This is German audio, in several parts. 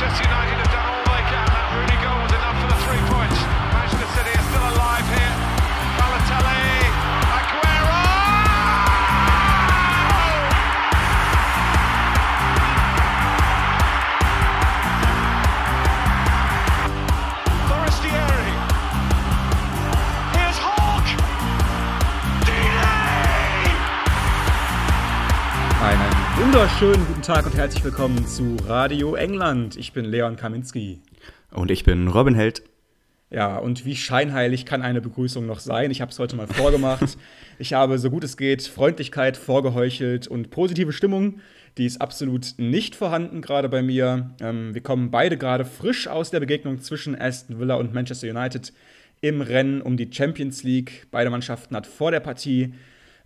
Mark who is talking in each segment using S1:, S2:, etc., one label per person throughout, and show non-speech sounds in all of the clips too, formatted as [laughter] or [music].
S1: Manchester United
S2: wunderschönen guten Tag und herzlich willkommen zu Radio England. Ich bin Leon Kaminski.
S3: Und ich bin Robin Held.
S2: Ja, und wie scheinheilig kann eine Begrüßung noch sein? Ich habe es heute mal vorgemacht. [laughs] ich habe, so gut es geht, Freundlichkeit vorgeheuchelt und positive Stimmung. Die ist absolut nicht vorhanden gerade bei mir. Ähm, wir kommen beide gerade frisch aus der Begegnung zwischen Aston Villa und Manchester United im Rennen um die Champions League. Beide Mannschaften hat vor der Partie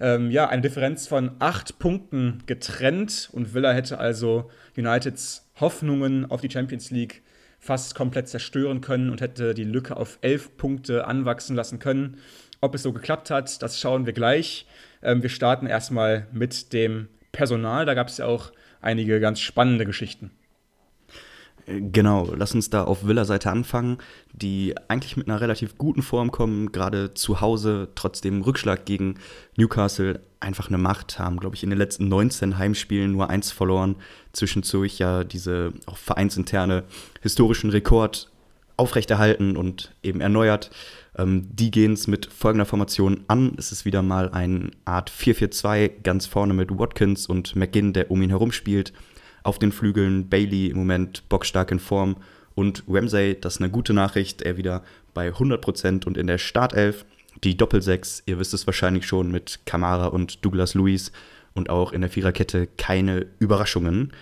S2: ähm, ja, eine Differenz von acht Punkten getrennt und Villa hätte also Uniteds Hoffnungen auf die Champions League fast komplett zerstören können und hätte die Lücke auf elf Punkte anwachsen lassen können. Ob es so geklappt hat, das schauen wir gleich. Ähm, wir starten erstmal mit dem Personal. Da gab es ja auch einige ganz spannende Geschichten.
S3: Genau, lass uns da auf Villa-Seite anfangen, die eigentlich mit einer relativ guten Form kommen, gerade zu Hause, trotz dem Rückschlag gegen Newcastle einfach eine Macht haben, glaube ich, in den letzten 19 Heimspielen nur eins verloren, zwischendurch ja diese auch vereinsinterne historischen Rekord aufrechterhalten und eben erneuert. Ähm, die gehen es mit folgender Formation an. Es ist wieder mal eine Art 4-4-2, ganz vorne mit Watkins und McGinn, der um ihn herum spielt. Auf den Flügeln Bailey im Moment bockstark in Form und Ramsey, das ist eine gute Nachricht, er wieder bei 100% und in der Startelf. Die Doppelsechs, ihr wisst es wahrscheinlich schon, mit Kamara und Douglas Lewis und auch in der Viererkette keine Überraschungen.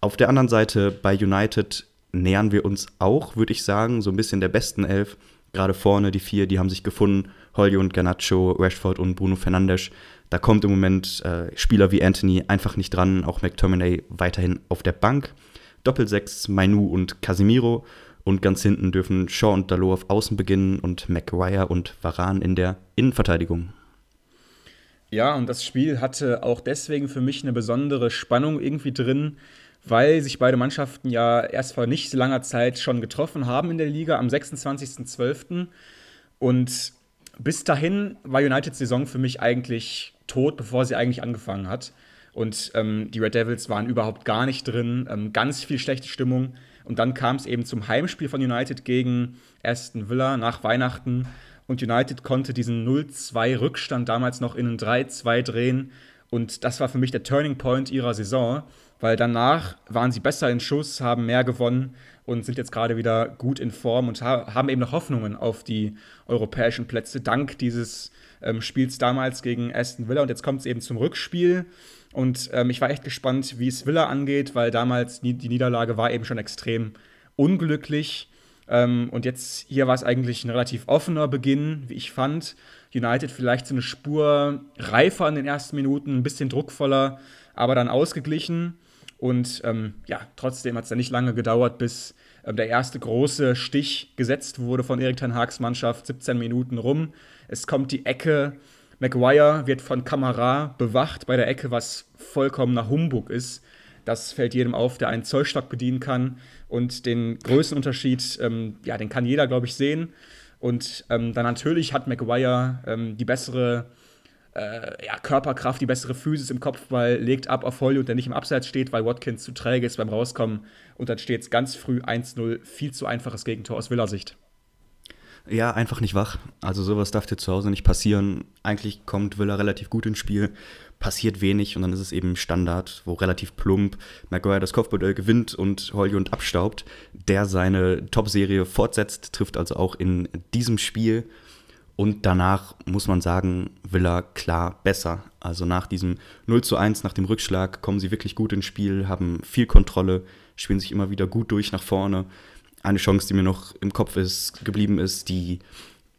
S3: Auf der anderen Seite bei United nähern wir uns auch, würde ich sagen, so ein bisschen der besten Elf. Gerade vorne die vier, die haben sich gefunden. Holly und Garnacho, Rashford und Bruno Fernandes. Da kommt im Moment äh, Spieler wie Anthony einfach nicht dran, auch McTominay weiterhin auf der Bank. Doppelsechs, Mainu und Casemiro. Und ganz hinten dürfen Shaw und Dalot auf Außen beginnen und McGuire und Varan in der Innenverteidigung.
S2: Ja, und das Spiel hatte auch deswegen für mich eine besondere Spannung irgendwie drin, weil sich beide Mannschaften ja erst vor nicht langer Zeit schon getroffen haben in der Liga am 26.12. Und bis dahin war Uniteds Saison für mich eigentlich tot, bevor sie eigentlich angefangen hat. Und ähm, die Red Devils waren überhaupt gar nicht drin, ähm, ganz viel schlechte Stimmung. Und dann kam es eben zum Heimspiel von United gegen Aston Villa nach Weihnachten. Und United konnte diesen 0-2 Rückstand damals noch in einen 3-2 drehen. Und das war für mich der Turning Point ihrer Saison, weil danach waren sie besser in Schuss, haben mehr gewonnen und sind jetzt gerade wieder gut in Form und ha haben eben noch Hoffnungen auf die europäischen Plätze, dank dieses ähm, Spiels damals gegen Aston Villa. Und jetzt kommt es eben zum Rückspiel. Und ähm, ich war echt gespannt, wie es Villa angeht, weil damals die, Niederlage war eben schon extrem unglücklich. Ähm, und jetzt hier war es eigentlich ein relativ offener Beginn, wie ich fand. United vielleicht so eine Spur reifer in den ersten Minuten, ein bisschen druckvoller, aber dann ausgeglichen. Und ähm, ja, trotzdem hat es ja nicht lange gedauert, bis ähm, der erste große Stich gesetzt wurde von Erik Ten Haags Mannschaft. 17 Minuten rum. Es kommt die Ecke. Maguire wird von Kamara bewacht bei der Ecke, was vollkommener Humbug ist. Das fällt jedem auf, der einen Zollstock bedienen kann. Und den Größenunterschied, ähm, ja, den kann jeder, glaube ich, sehen. Und ähm, dann natürlich hat Maguire ähm, die bessere äh, ja, Körperkraft, die bessere Physis im Kopfball, legt ab auf Hollywood, der nicht im Abseits steht, weil Watkins zu träge ist beim Rauskommen. Und dann steht es ganz früh 1-0, viel zu einfaches Gegentor aus Villa-Sicht.
S3: Ja, einfach nicht wach. Also sowas darf dir zu Hause nicht passieren. Eigentlich kommt Villa relativ gut ins Spiel, passiert wenig und dann ist es eben Standard, wo relativ plump Maguire das Kopfballduell gewinnt und Hollywood abstaubt, der seine Top-Serie fortsetzt, trifft also auch in diesem Spiel. Und danach muss man sagen, Villa klar besser. Also nach diesem 0 zu 1, nach dem Rückschlag, kommen sie wirklich gut ins Spiel, haben viel Kontrolle, spielen sich immer wieder gut durch nach vorne. Eine Chance, die mir noch im Kopf ist, geblieben ist, die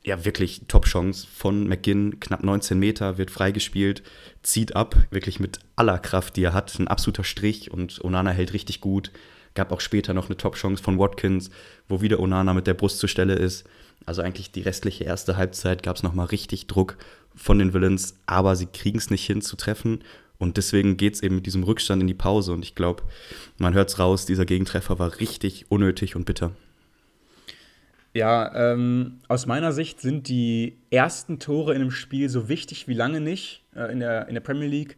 S3: ja wirklich Top-Chance von McGinn, knapp 19 Meter, wird freigespielt, zieht ab, wirklich mit aller Kraft, die er hat, ein absoluter Strich und Onana hält richtig gut. Gab auch später noch eine Top-Chance von Watkins, wo wieder Onana mit der Brust zur Stelle ist. Also eigentlich die restliche erste Halbzeit gab es nochmal richtig Druck von den Villains, aber sie kriegen es nicht hin zu treffen. Und deswegen geht es eben mit diesem Rückstand in die Pause. Und ich glaube, man hört es raus, dieser Gegentreffer war richtig unnötig und bitter.
S2: Ja, ähm, aus meiner Sicht sind die ersten Tore in einem Spiel so wichtig wie lange nicht äh, in, der, in der Premier League,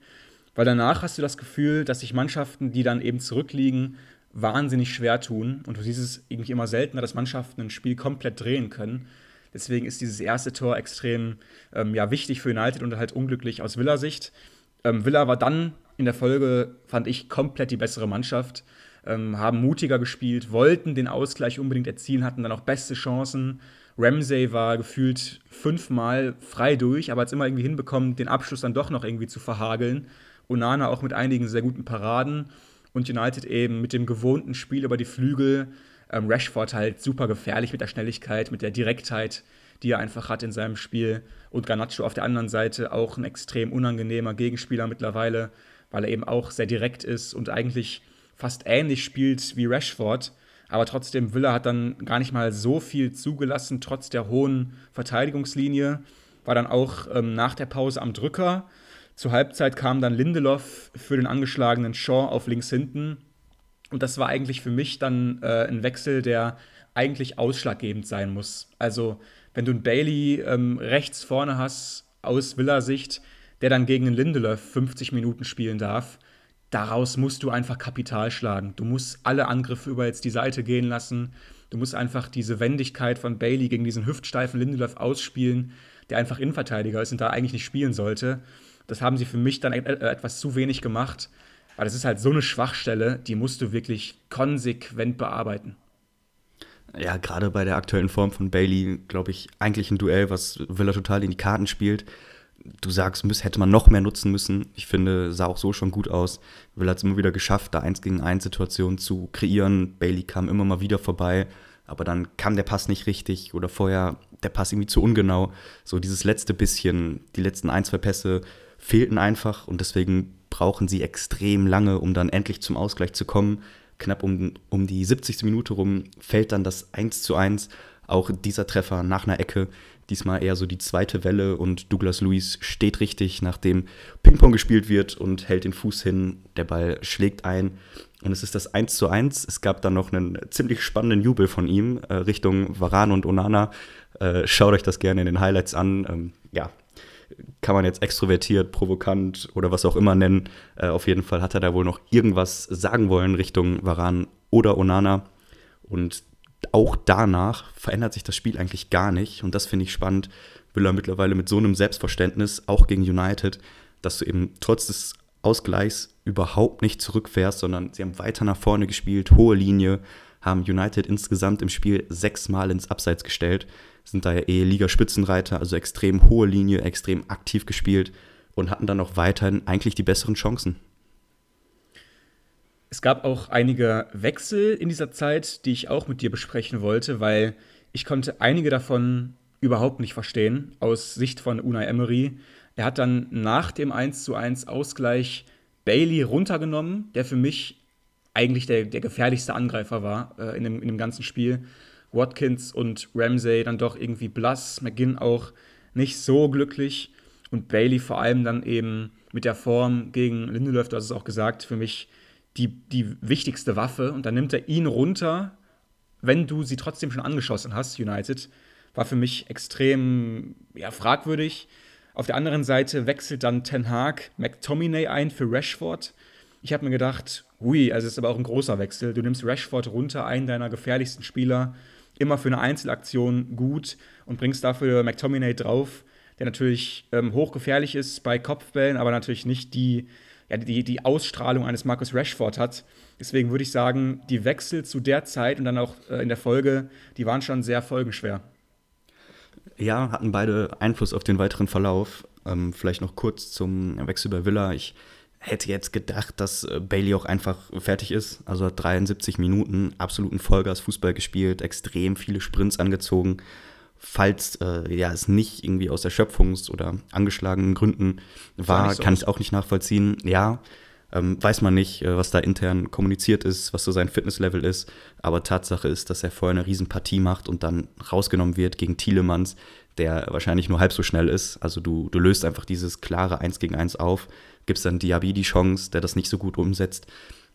S2: weil danach hast du das Gefühl, dass sich Mannschaften, die dann eben zurückliegen, wahnsinnig schwer tun. Und du siehst es irgendwie immer seltener, dass Mannschaften ein Spiel komplett drehen können. Deswegen ist dieses erste Tor extrem ähm, ja, wichtig für United und halt unglücklich aus Villa-Sicht. Ähm, Villa war dann in der Folge, fand ich, komplett die bessere Mannschaft ähm, haben mutiger gespielt, wollten den Ausgleich unbedingt erzielen, hatten dann auch beste Chancen. Ramsey war gefühlt fünfmal frei durch, aber hat es immer irgendwie hinbekommen, den Abschluss dann doch noch irgendwie zu verhageln. Onana auch mit einigen sehr guten Paraden und United eben mit dem gewohnten Spiel über die Flügel. Ähm, Rashford halt super gefährlich mit der Schnelligkeit, mit der Direktheit, die er einfach hat in seinem Spiel. Und Garnacho auf der anderen Seite auch ein extrem unangenehmer Gegenspieler mittlerweile, weil er eben auch sehr direkt ist und eigentlich fast ähnlich spielt wie Rashford. Aber trotzdem, Villa hat dann gar nicht mal so viel zugelassen, trotz der hohen Verteidigungslinie. War dann auch ähm, nach der Pause am Drücker. Zur Halbzeit kam dann Lindelof für den angeschlagenen Shaw auf links hinten. Und das war eigentlich für mich dann äh, ein Wechsel, der eigentlich ausschlaggebend sein muss. Also, wenn du einen Bailey ähm, rechts vorne hast, aus Villa-Sicht, der dann gegen einen Lindelof 50 Minuten spielen darf, daraus musst du einfach Kapital schlagen. Du musst alle Angriffe über jetzt die Seite gehen lassen. Du musst einfach diese Wendigkeit von Bailey gegen diesen hüftsteifen Lindelöf ausspielen, der einfach Innenverteidiger ist und da eigentlich nicht spielen sollte. Das haben sie für mich dann etwas zu wenig gemacht, weil das ist halt so eine Schwachstelle, die musst du wirklich konsequent bearbeiten.
S3: Ja, gerade bei der aktuellen Form von Bailey, glaube ich, eigentlich ein Duell, was Villa total in die Karten spielt du sagst, müß, hätte man noch mehr nutzen müssen. Ich finde, sah auch so schon gut aus. Will hat es immer wieder geschafft, da eins gegen eins Situationen zu kreieren. Bailey kam immer mal wieder vorbei, aber dann kam der Pass nicht richtig oder vorher der Pass irgendwie zu ungenau. So dieses letzte bisschen, die letzten ein, zwei Pässe fehlten einfach und deswegen brauchen sie extrem lange, um dann endlich zum Ausgleich zu kommen. Knapp um, um die 70. Minute rum fällt dann das 1 zu 1. Auch dieser Treffer nach einer Ecke, Diesmal eher so die zweite Welle und Douglas Lewis steht richtig, nachdem Ping-Pong gespielt wird und hält den Fuß hin. Der Ball schlägt ein und es ist das 1 zu 1. Es gab dann noch einen ziemlich spannenden Jubel von ihm äh, Richtung Varan und Onana. Äh, schaut euch das gerne in den Highlights an. Ähm, ja, kann man jetzt extrovertiert, provokant oder was auch immer nennen. Äh, auf jeden Fall hat er da wohl noch irgendwas sagen wollen Richtung Varan oder Onana. Und auch danach verändert sich das Spiel eigentlich gar nicht. Und das finde ich spannend. Villa mittlerweile mit so einem Selbstverständnis, auch gegen United, dass du eben trotz des Ausgleichs überhaupt nicht zurückfährst, sondern sie haben weiter nach vorne gespielt, hohe Linie, haben United insgesamt im Spiel sechsmal ins Abseits gestellt, sind da ja eh Ligaspitzenreiter, also extrem hohe Linie, extrem aktiv gespielt und hatten dann auch weiterhin eigentlich die besseren Chancen.
S2: Es gab auch einige Wechsel in dieser Zeit, die ich auch mit dir besprechen wollte, weil ich konnte einige davon überhaupt nicht verstehen aus Sicht von Unai Emery. Er hat dann nach dem 1:1 Ausgleich Bailey runtergenommen, der für mich eigentlich der, der gefährlichste Angreifer war äh, in, dem, in dem ganzen Spiel. Watkins und Ramsey dann doch irgendwie blass, McGinn auch nicht so glücklich und Bailey vor allem dann eben mit der Form gegen Lindelöf, du hast es auch gesagt, für mich die, die wichtigste Waffe und dann nimmt er ihn runter, wenn du sie trotzdem schon angeschossen hast, United. War für mich extrem ja, fragwürdig. Auf der anderen Seite wechselt dann Ten Hag McTominay ein für Rashford. Ich habe mir gedacht, hui, also ist aber auch ein großer Wechsel. Du nimmst Rashford runter, einen deiner gefährlichsten Spieler, immer für eine Einzelaktion gut und bringst dafür McTominay drauf, der natürlich ähm, hochgefährlich ist bei Kopfbällen, aber natürlich nicht die ja, die, die Ausstrahlung eines Marcus Rashford hat. Deswegen würde ich sagen, die Wechsel zu der Zeit und dann auch äh, in der Folge, die waren schon sehr folgenschwer.
S3: Ja, hatten beide Einfluss auf den weiteren Verlauf. Ähm, vielleicht noch kurz zum Wechsel bei Villa. Ich hätte jetzt gedacht, dass äh, Bailey auch einfach fertig ist. Also hat 73 Minuten absoluten Vollgas-Fußball gespielt, extrem viele Sprints angezogen falls äh, ja, es nicht irgendwie aus Erschöpfungs- oder angeschlagenen Gründen war, so kann ich auch nicht nachvollziehen. Ja, Ähm, weiß man nicht, äh, was da intern kommuniziert ist, was so sein Fitnesslevel ist. Aber Tatsache ist, dass er vorher eine Riesenpartie macht und dann rausgenommen wird gegen Thielemanns, der wahrscheinlich nur halb so schnell ist. Also du, du löst einfach dieses klare 1 gegen 1 auf, gibst dann Diaby die Chance, der das nicht so gut umsetzt.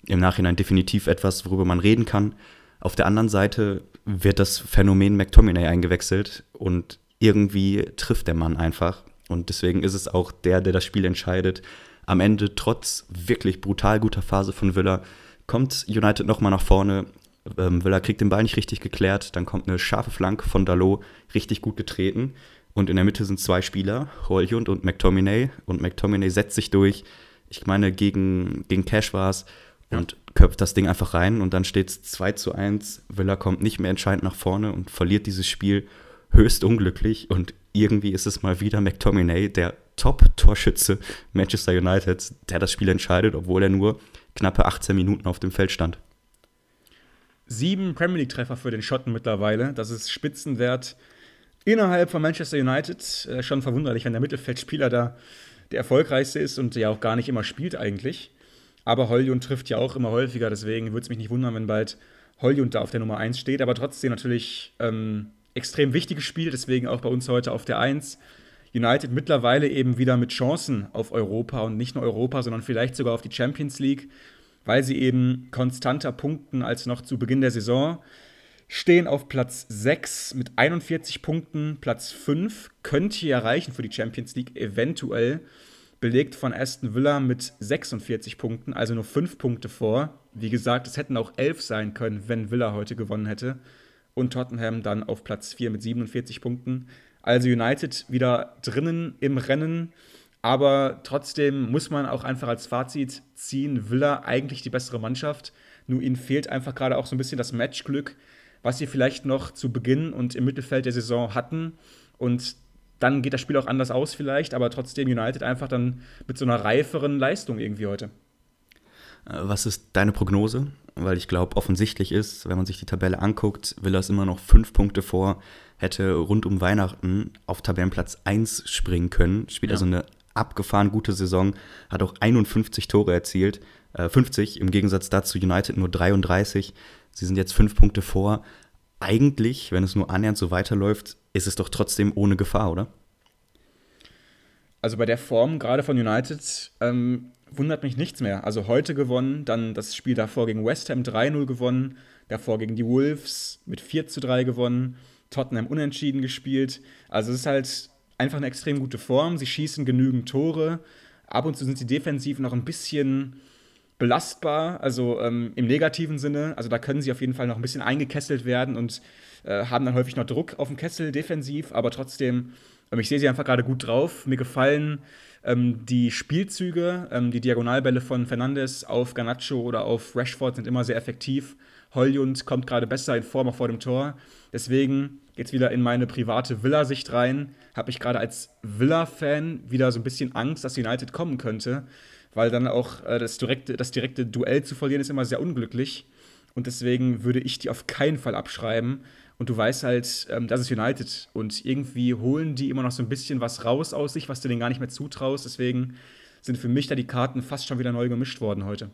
S3: Im Nachhinein definitiv etwas, worüber man reden kann. Auf der anderen Seite wird das Phänomen McTominay eingewechselt und irgendwie trifft der Mann einfach. Und deswegen ist es auch der, der das Spiel entscheidet. Am Ende, trotz wirklich brutal guter Phase von Villa, kommt United nochmal nach vorne. Ähm, Villa kriegt den Ball nicht richtig geklärt. Dann kommt eine scharfe Flanke von Dalot, richtig gut getreten. Und in der Mitte sind zwei Spieler, Holjund und McTominay. Und McTominay setzt sich durch. Ich meine, gegen, gegen Cash war es. Und köpft das Ding einfach rein. Und dann steht es 2 zu 1. Villa kommt nicht mehr entscheidend nach vorne und verliert dieses Spiel höchst unglücklich. Und irgendwie ist es mal wieder McTominay, der Top-Torschütze Manchester United, der das Spiel entscheidet, obwohl er nur knappe 18 Minuten auf dem Feld stand.
S2: Sieben Premier League-Treffer für den Schotten mittlerweile. Das ist Spitzenwert innerhalb von Manchester United. Äh, schon verwunderlich, wenn der Mittelfeldspieler da der erfolgreichste ist und ja auch gar nicht immer spielt eigentlich. Aber Holjund trifft ja auch immer häufiger, deswegen würde es mich nicht wundern, wenn bald Holjund da auf der Nummer 1 steht. Aber trotzdem natürlich ähm, extrem wichtiges Spiel, deswegen auch bei uns heute auf der 1. United mittlerweile eben wieder mit Chancen auf Europa und nicht nur Europa, sondern vielleicht sogar auf die Champions League, weil sie eben konstanter punkten als noch zu Beginn der Saison stehen auf Platz 6 mit 41 Punkten. Platz 5 könnte ja reichen für die Champions League, eventuell. Belegt von Aston Villa mit 46 Punkten, also nur 5 Punkte vor. Wie gesagt, es hätten auch 11 sein können, wenn Villa heute gewonnen hätte. Und Tottenham dann auf Platz 4 mit 47 Punkten. Also United wieder drinnen im Rennen. Aber trotzdem muss man auch einfach als Fazit ziehen, Villa eigentlich die bessere Mannschaft. Nur ihnen fehlt einfach gerade auch so ein bisschen das Matchglück was sie vielleicht noch zu Beginn und im Mittelfeld der Saison hatten. Und dann geht das Spiel auch anders aus vielleicht, aber trotzdem United einfach dann mit so einer reiferen Leistung irgendwie heute.
S3: Äh, was ist deine Prognose? Weil ich glaube, offensichtlich ist, wenn man sich die Tabelle anguckt, will er immer noch fünf Punkte vor, hätte rund um Weihnachten auf Tabellenplatz 1 springen können, spielt ja. also eine abgefahren gute Saison, hat auch 51 Tore erzielt, äh, 50 im Gegensatz dazu United nur 33. Sie sind jetzt fünf Punkte vor. Eigentlich, wenn es nur annähernd so weiterläuft, ist es doch trotzdem ohne Gefahr, oder?
S2: Also bei der Form gerade von United ähm, wundert mich nichts mehr. Also heute gewonnen, dann das Spiel davor gegen West Ham 3-0 gewonnen, davor gegen die Wolves mit 4 zu 3 gewonnen, Tottenham unentschieden gespielt. Also es ist halt einfach eine extrem gute Form. Sie schießen genügend Tore. Ab und zu sind sie defensiv noch ein bisschen belastbar, also ähm, im negativen Sinne. Also da können sie auf jeden Fall noch ein bisschen eingekesselt werden und äh, haben dann häufig noch Druck auf dem Kessel defensiv, aber trotzdem, ähm, ich sehe sie einfach gerade gut drauf. Mir gefallen ähm, die Spielzüge, ähm, die Diagonalbälle von Fernandes auf Garnacho oder auf Rashford sind immer sehr effektiv. Holjund kommt gerade besser in Form auch vor dem Tor. Deswegen jetzt wieder in meine private Villa-Sicht rein. Habe ich gerade als Villa-Fan wieder so ein bisschen Angst, dass United kommen könnte weil dann auch äh, das, direkte, das direkte Duell zu verlieren ist immer sehr unglücklich. Und deswegen würde ich die auf keinen Fall abschreiben. Und du weißt halt, ähm, das ist United. Und irgendwie holen die immer noch so ein bisschen was raus aus sich, was du denen gar nicht mehr zutraust. Deswegen sind für mich da die Karten fast schon wieder neu gemischt worden heute.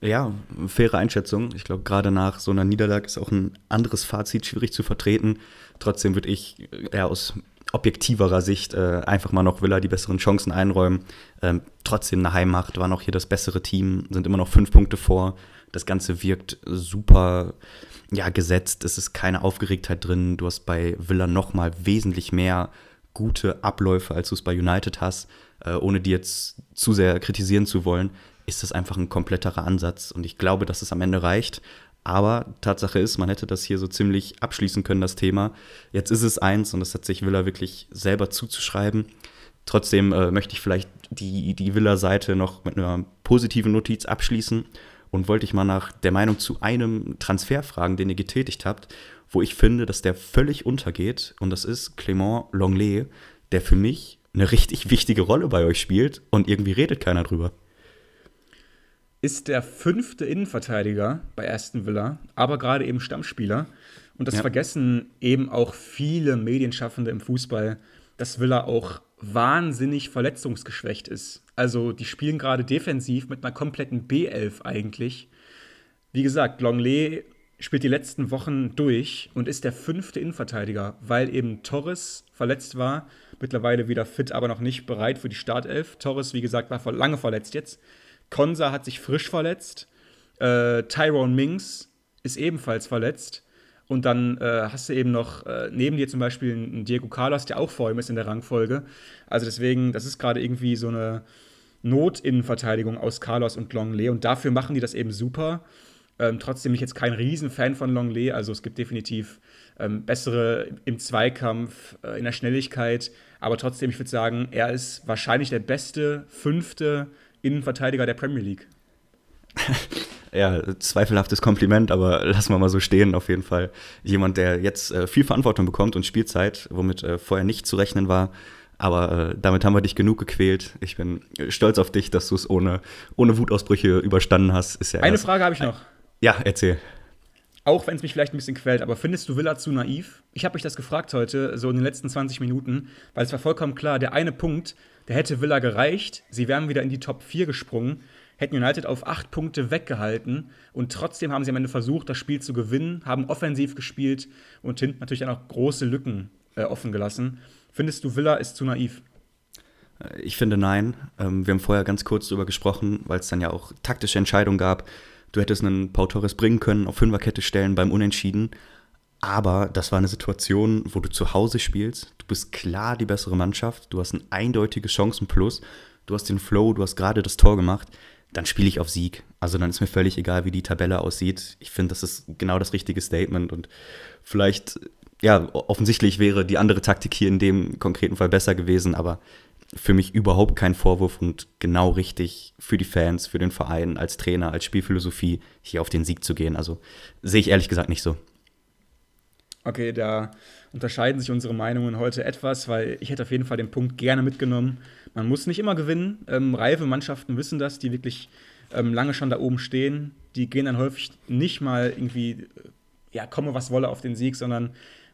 S3: Ja, faire Einschätzung. Ich glaube, gerade nach so einer Niederlage ist auch ein anderes Fazit schwierig zu vertreten. Trotzdem würde ich ja aus objektiverer Sicht äh, einfach mal noch Villa die besseren Chancen einräumen. Ähm, trotzdem eine Heimmacht, war noch hier das bessere Team, sind immer noch fünf Punkte vor. Das Ganze wirkt super ja, gesetzt. Es ist keine Aufgeregtheit drin. Du hast bei Villa noch mal wesentlich mehr gute Abläufe, als du es bei United hast. Äh, ohne die jetzt zu sehr kritisieren zu wollen, ist das einfach ein kompletterer Ansatz. Und ich glaube, dass es am Ende reicht. Aber Tatsache ist, man hätte das hier so ziemlich abschließen können, das Thema. Jetzt ist es eins und das hat sich Villa wirklich selber zuzuschreiben. Trotzdem äh, möchte ich vielleicht die, die Villa-Seite noch mit einer positiven Notiz abschließen und wollte ich mal nach der Meinung zu einem Transfer fragen, den ihr getätigt habt, wo ich finde, dass der völlig untergeht und das ist Clément Longley, der für mich eine richtig wichtige Rolle bei euch spielt und irgendwie redet keiner drüber
S2: ist der fünfte Innenverteidiger bei Aston Villa, aber gerade eben Stammspieler. Und das ja. vergessen eben auch viele Medienschaffende im Fußball, dass Villa auch wahnsinnig verletzungsgeschwächt ist. Also die spielen gerade defensiv mit einer kompletten B11 eigentlich. Wie gesagt, Longley spielt die letzten Wochen durch und ist der fünfte Innenverteidiger, weil eben Torres verletzt war, mittlerweile wieder fit, aber noch nicht bereit für die Startelf. Torres, wie gesagt, war lange verletzt jetzt. Konsa hat sich frisch verletzt. Äh, Tyrone Mings ist ebenfalls verletzt. Und dann äh, hast du eben noch äh, neben dir zum Beispiel einen Diego Carlos, der auch vor ihm ist in der Rangfolge. Also deswegen, das ist gerade irgendwie so eine Not-Innenverteidigung aus Carlos und Longley. Und dafür machen die das eben super. Ähm, trotzdem bin ich jetzt kein Riesenfan von Longley. Also es gibt definitiv ähm, bessere im Zweikampf, äh, in der Schnelligkeit. Aber trotzdem, ich würde sagen, er ist wahrscheinlich der beste fünfte Innenverteidiger der Premier League. [laughs]
S3: ja, zweifelhaftes Kompliment, aber lassen wir mal so stehen. Auf jeden Fall jemand, der jetzt äh, viel Verantwortung bekommt und Spielzeit, womit äh, vorher nicht zu rechnen war. Aber äh, damit haben wir dich genug gequält. Ich bin stolz auf dich, dass du es ohne, ohne Wutausbrüche überstanden hast.
S2: Ist ja Eine Frage habe ich noch.
S3: Ja, erzähl.
S2: Auch wenn es mich vielleicht ein bisschen quält, aber findest du Villa zu naiv? Ich habe mich das gefragt heute, so in den letzten 20 Minuten, weil es war vollkommen klar, der eine Punkt, der hätte Villa gereicht. Sie wären wieder in die Top 4 gesprungen, hätten United auf 8 Punkte weggehalten und trotzdem haben sie am Ende versucht, das Spiel zu gewinnen, haben offensiv gespielt und hinten natürlich dann auch große Lücken äh, offen gelassen. Findest du, Villa ist zu naiv?
S3: Ich finde nein. Ähm, wir haben vorher ganz kurz darüber gesprochen, weil es dann ja auch taktische Entscheidungen gab. Du hättest einen Pau Torres bringen können, auf Fünferkette stellen beim Unentschieden. Aber das war eine Situation, wo du zu Hause spielst. Du bist klar die bessere Mannschaft. Du hast ein eindeutiges Chancenplus. Du hast den Flow, du hast gerade das Tor gemacht. Dann spiele ich auf Sieg. Also dann ist mir völlig egal, wie die Tabelle aussieht. Ich finde, das ist genau das richtige Statement. Und vielleicht, ja, offensichtlich wäre die andere Taktik hier in dem konkreten Fall besser gewesen. Aber für mich überhaupt kein Vorwurf und genau richtig für die Fans, für den Verein, als Trainer, als Spielphilosophie, hier auf den Sieg zu gehen. Also sehe ich ehrlich gesagt nicht so.
S2: Okay, da unterscheiden sich unsere Meinungen heute etwas, weil ich hätte auf jeden Fall den Punkt gerne mitgenommen. Man muss nicht immer gewinnen. Ähm, reife Mannschaften wissen das, die wirklich ähm, lange schon da oben stehen. Die gehen dann häufig nicht mal irgendwie, äh, ja, komme was wolle auf den Sieg, sondern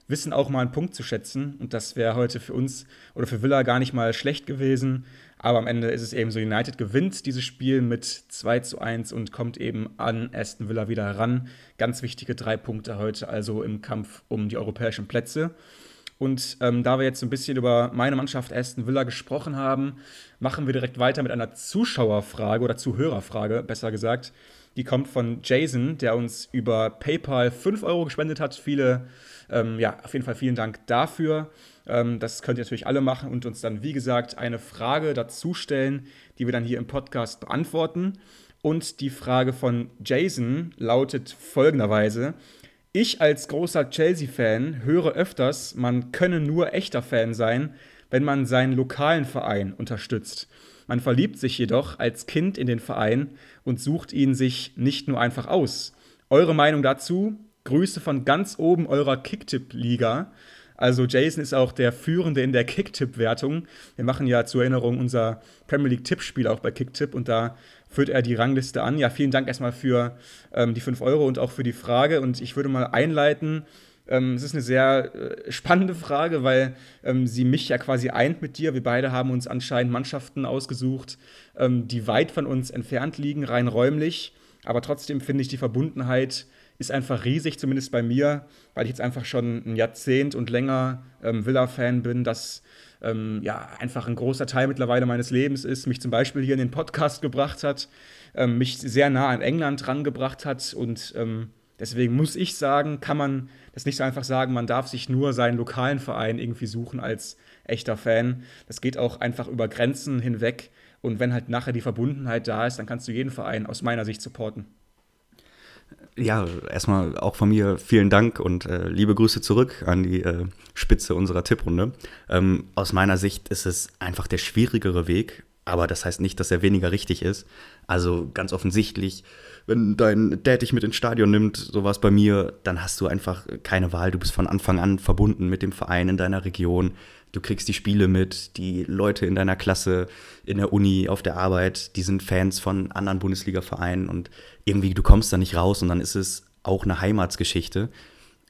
S2: wissen auch mal einen Punkt zu schätzen. Und das wäre heute für uns oder für Villa gar nicht mal schlecht gewesen. Aber am Ende ist es eben so, United gewinnt dieses Spiel mit 2 zu 1 und kommt eben an Aston Villa wieder ran. Ganz wichtige drei Punkte heute also im Kampf um die europäischen Plätze. Und ähm, da wir jetzt so ein bisschen über meine Mannschaft Aston Villa gesprochen haben, machen wir direkt weiter mit einer Zuschauerfrage oder Zuhörerfrage, besser gesagt. Die kommt von Jason, der uns über PayPal 5 Euro gespendet hat. Viele, ähm, ja, auf jeden Fall vielen Dank dafür. Ähm, das könnt ihr natürlich alle machen und uns dann, wie gesagt, eine Frage dazu stellen, die wir dann hier im Podcast beantworten. Und die Frage von Jason lautet folgenderweise: Ich als großer Chelsea-Fan höre öfters, man könne nur echter Fan sein, wenn man seinen lokalen Verein unterstützt. Man verliebt sich jedoch als Kind in den Verein und sucht ihn sich nicht nur einfach aus. Eure Meinung dazu? Grüße von ganz oben eurer Kicktipp-Liga. Also Jason ist auch der Führende in der Kicktipp-Wertung. Wir machen ja zur Erinnerung unser Premier League-Tippspiel auch bei Kicktipp und da führt er die Rangliste an. Ja, vielen Dank erstmal für ähm, die 5 Euro und auch für die Frage. Und ich würde mal einleiten ähm, es ist eine sehr äh, spannende Frage, weil ähm, sie mich ja quasi eint mit dir. Wir beide haben uns anscheinend Mannschaften ausgesucht, ähm, die weit von uns entfernt liegen, rein räumlich. Aber trotzdem finde ich, die Verbundenheit ist einfach riesig, zumindest bei mir, weil ich jetzt einfach schon ein Jahrzehnt und länger ähm, Villa-Fan bin, das ähm, ja einfach ein großer Teil mittlerweile meines Lebens ist, mich zum Beispiel hier in den Podcast gebracht hat, ähm, mich sehr nah an England rangebracht hat und deswegen muss ich sagen, kann man das nicht so einfach sagen, man darf sich nur seinen lokalen Verein irgendwie suchen als echter Fan. Das geht auch einfach über Grenzen hinweg. Und wenn halt nachher die Verbundenheit da ist, dann kannst du jeden Verein aus meiner Sicht supporten.
S3: Ja, erstmal auch von mir vielen Dank und äh, liebe Grüße zurück an die äh, Spitze unserer Tipprunde. Ähm, aus meiner Sicht ist es einfach der schwierigere Weg, aber das heißt nicht, dass er weniger richtig ist. Also ganz offensichtlich wenn dein Dad dich mit ins Stadion nimmt, so war es bei mir, dann hast du einfach keine Wahl. Du bist von Anfang an verbunden mit dem Verein in deiner Region. Du kriegst die Spiele mit, die Leute in deiner Klasse, in der Uni, auf der Arbeit, die sind Fans von anderen Bundesliga-Vereinen und irgendwie, du kommst da nicht raus und dann ist es auch eine Heimatsgeschichte.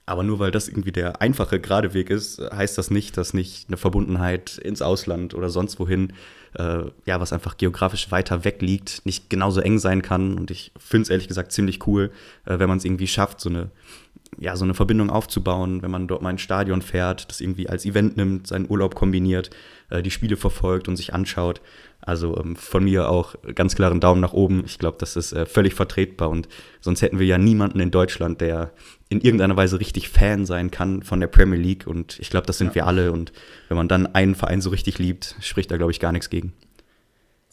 S3: Aber nur weil das irgendwie der einfache gerade Weg ist, heißt das nicht, dass nicht eine Verbundenheit ins Ausland oder sonst wohin äh, ja, was einfach geografisch weiter weg liegt, nicht genauso eng sein kann. Und ich finde es ehrlich gesagt ziemlich cool, äh, wenn man es irgendwie schafft, so eine ja, so eine Verbindung aufzubauen, wenn man dort mal ins Stadion fährt, das irgendwie als Event nimmt, seinen Urlaub kombiniert, äh, die Spiele verfolgt und sich anschaut. Also ähm, von mir auch ganz klaren Daumen nach oben. Ich glaube, das ist äh, völlig vertretbar und sonst hätten wir ja niemanden in Deutschland, der in irgendeiner Weise richtig Fan sein kann von der Premier League und ich glaube, das sind ja. wir alle und wenn man dann einen Verein so richtig liebt, spricht da, glaube ich, gar nichts gegen.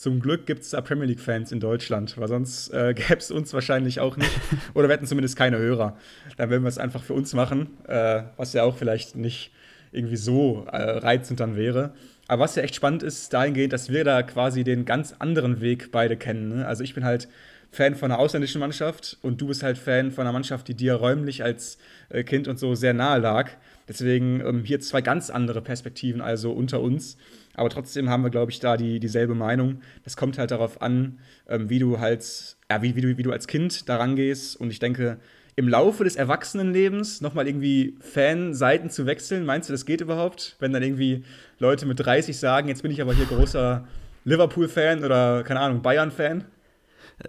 S2: Zum Glück gibt es da Premier League-Fans in Deutschland, weil sonst äh, [laughs] gäbe es uns wahrscheinlich auch nicht. Oder wir hätten zumindest keine Hörer. Dann würden wir es einfach für uns machen, äh, was ja auch vielleicht nicht irgendwie so äh, reizend dann wäre. Aber was ja echt spannend ist, dahingehend, dass wir da quasi den ganz anderen Weg beide kennen. Ne? Also ich bin halt Fan von einer ausländischen Mannschaft und du bist halt Fan von einer Mannschaft, die dir räumlich als äh, Kind und so sehr nahe lag. Deswegen ähm, hier zwei ganz andere Perspektiven also unter uns. Aber trotzdem haben wir, glaube ich, da die, dieselbe Meinung. Das kommt halt darauf an, ähm, wie du halt, ja, wie, wie, du, wie du als Kind daran gehst. Und ich denke, im Laufe des Erwachsenenlebens nochmal irgendwie Fanseiten zu wechseln, meinst du, das geht überhaupt? Wenn dann irgendwie Leute mit 30 sagen, jetzt bin ich aber hier großer Liverpool-Fan oder, keine Ahnung, Bayern-Fan?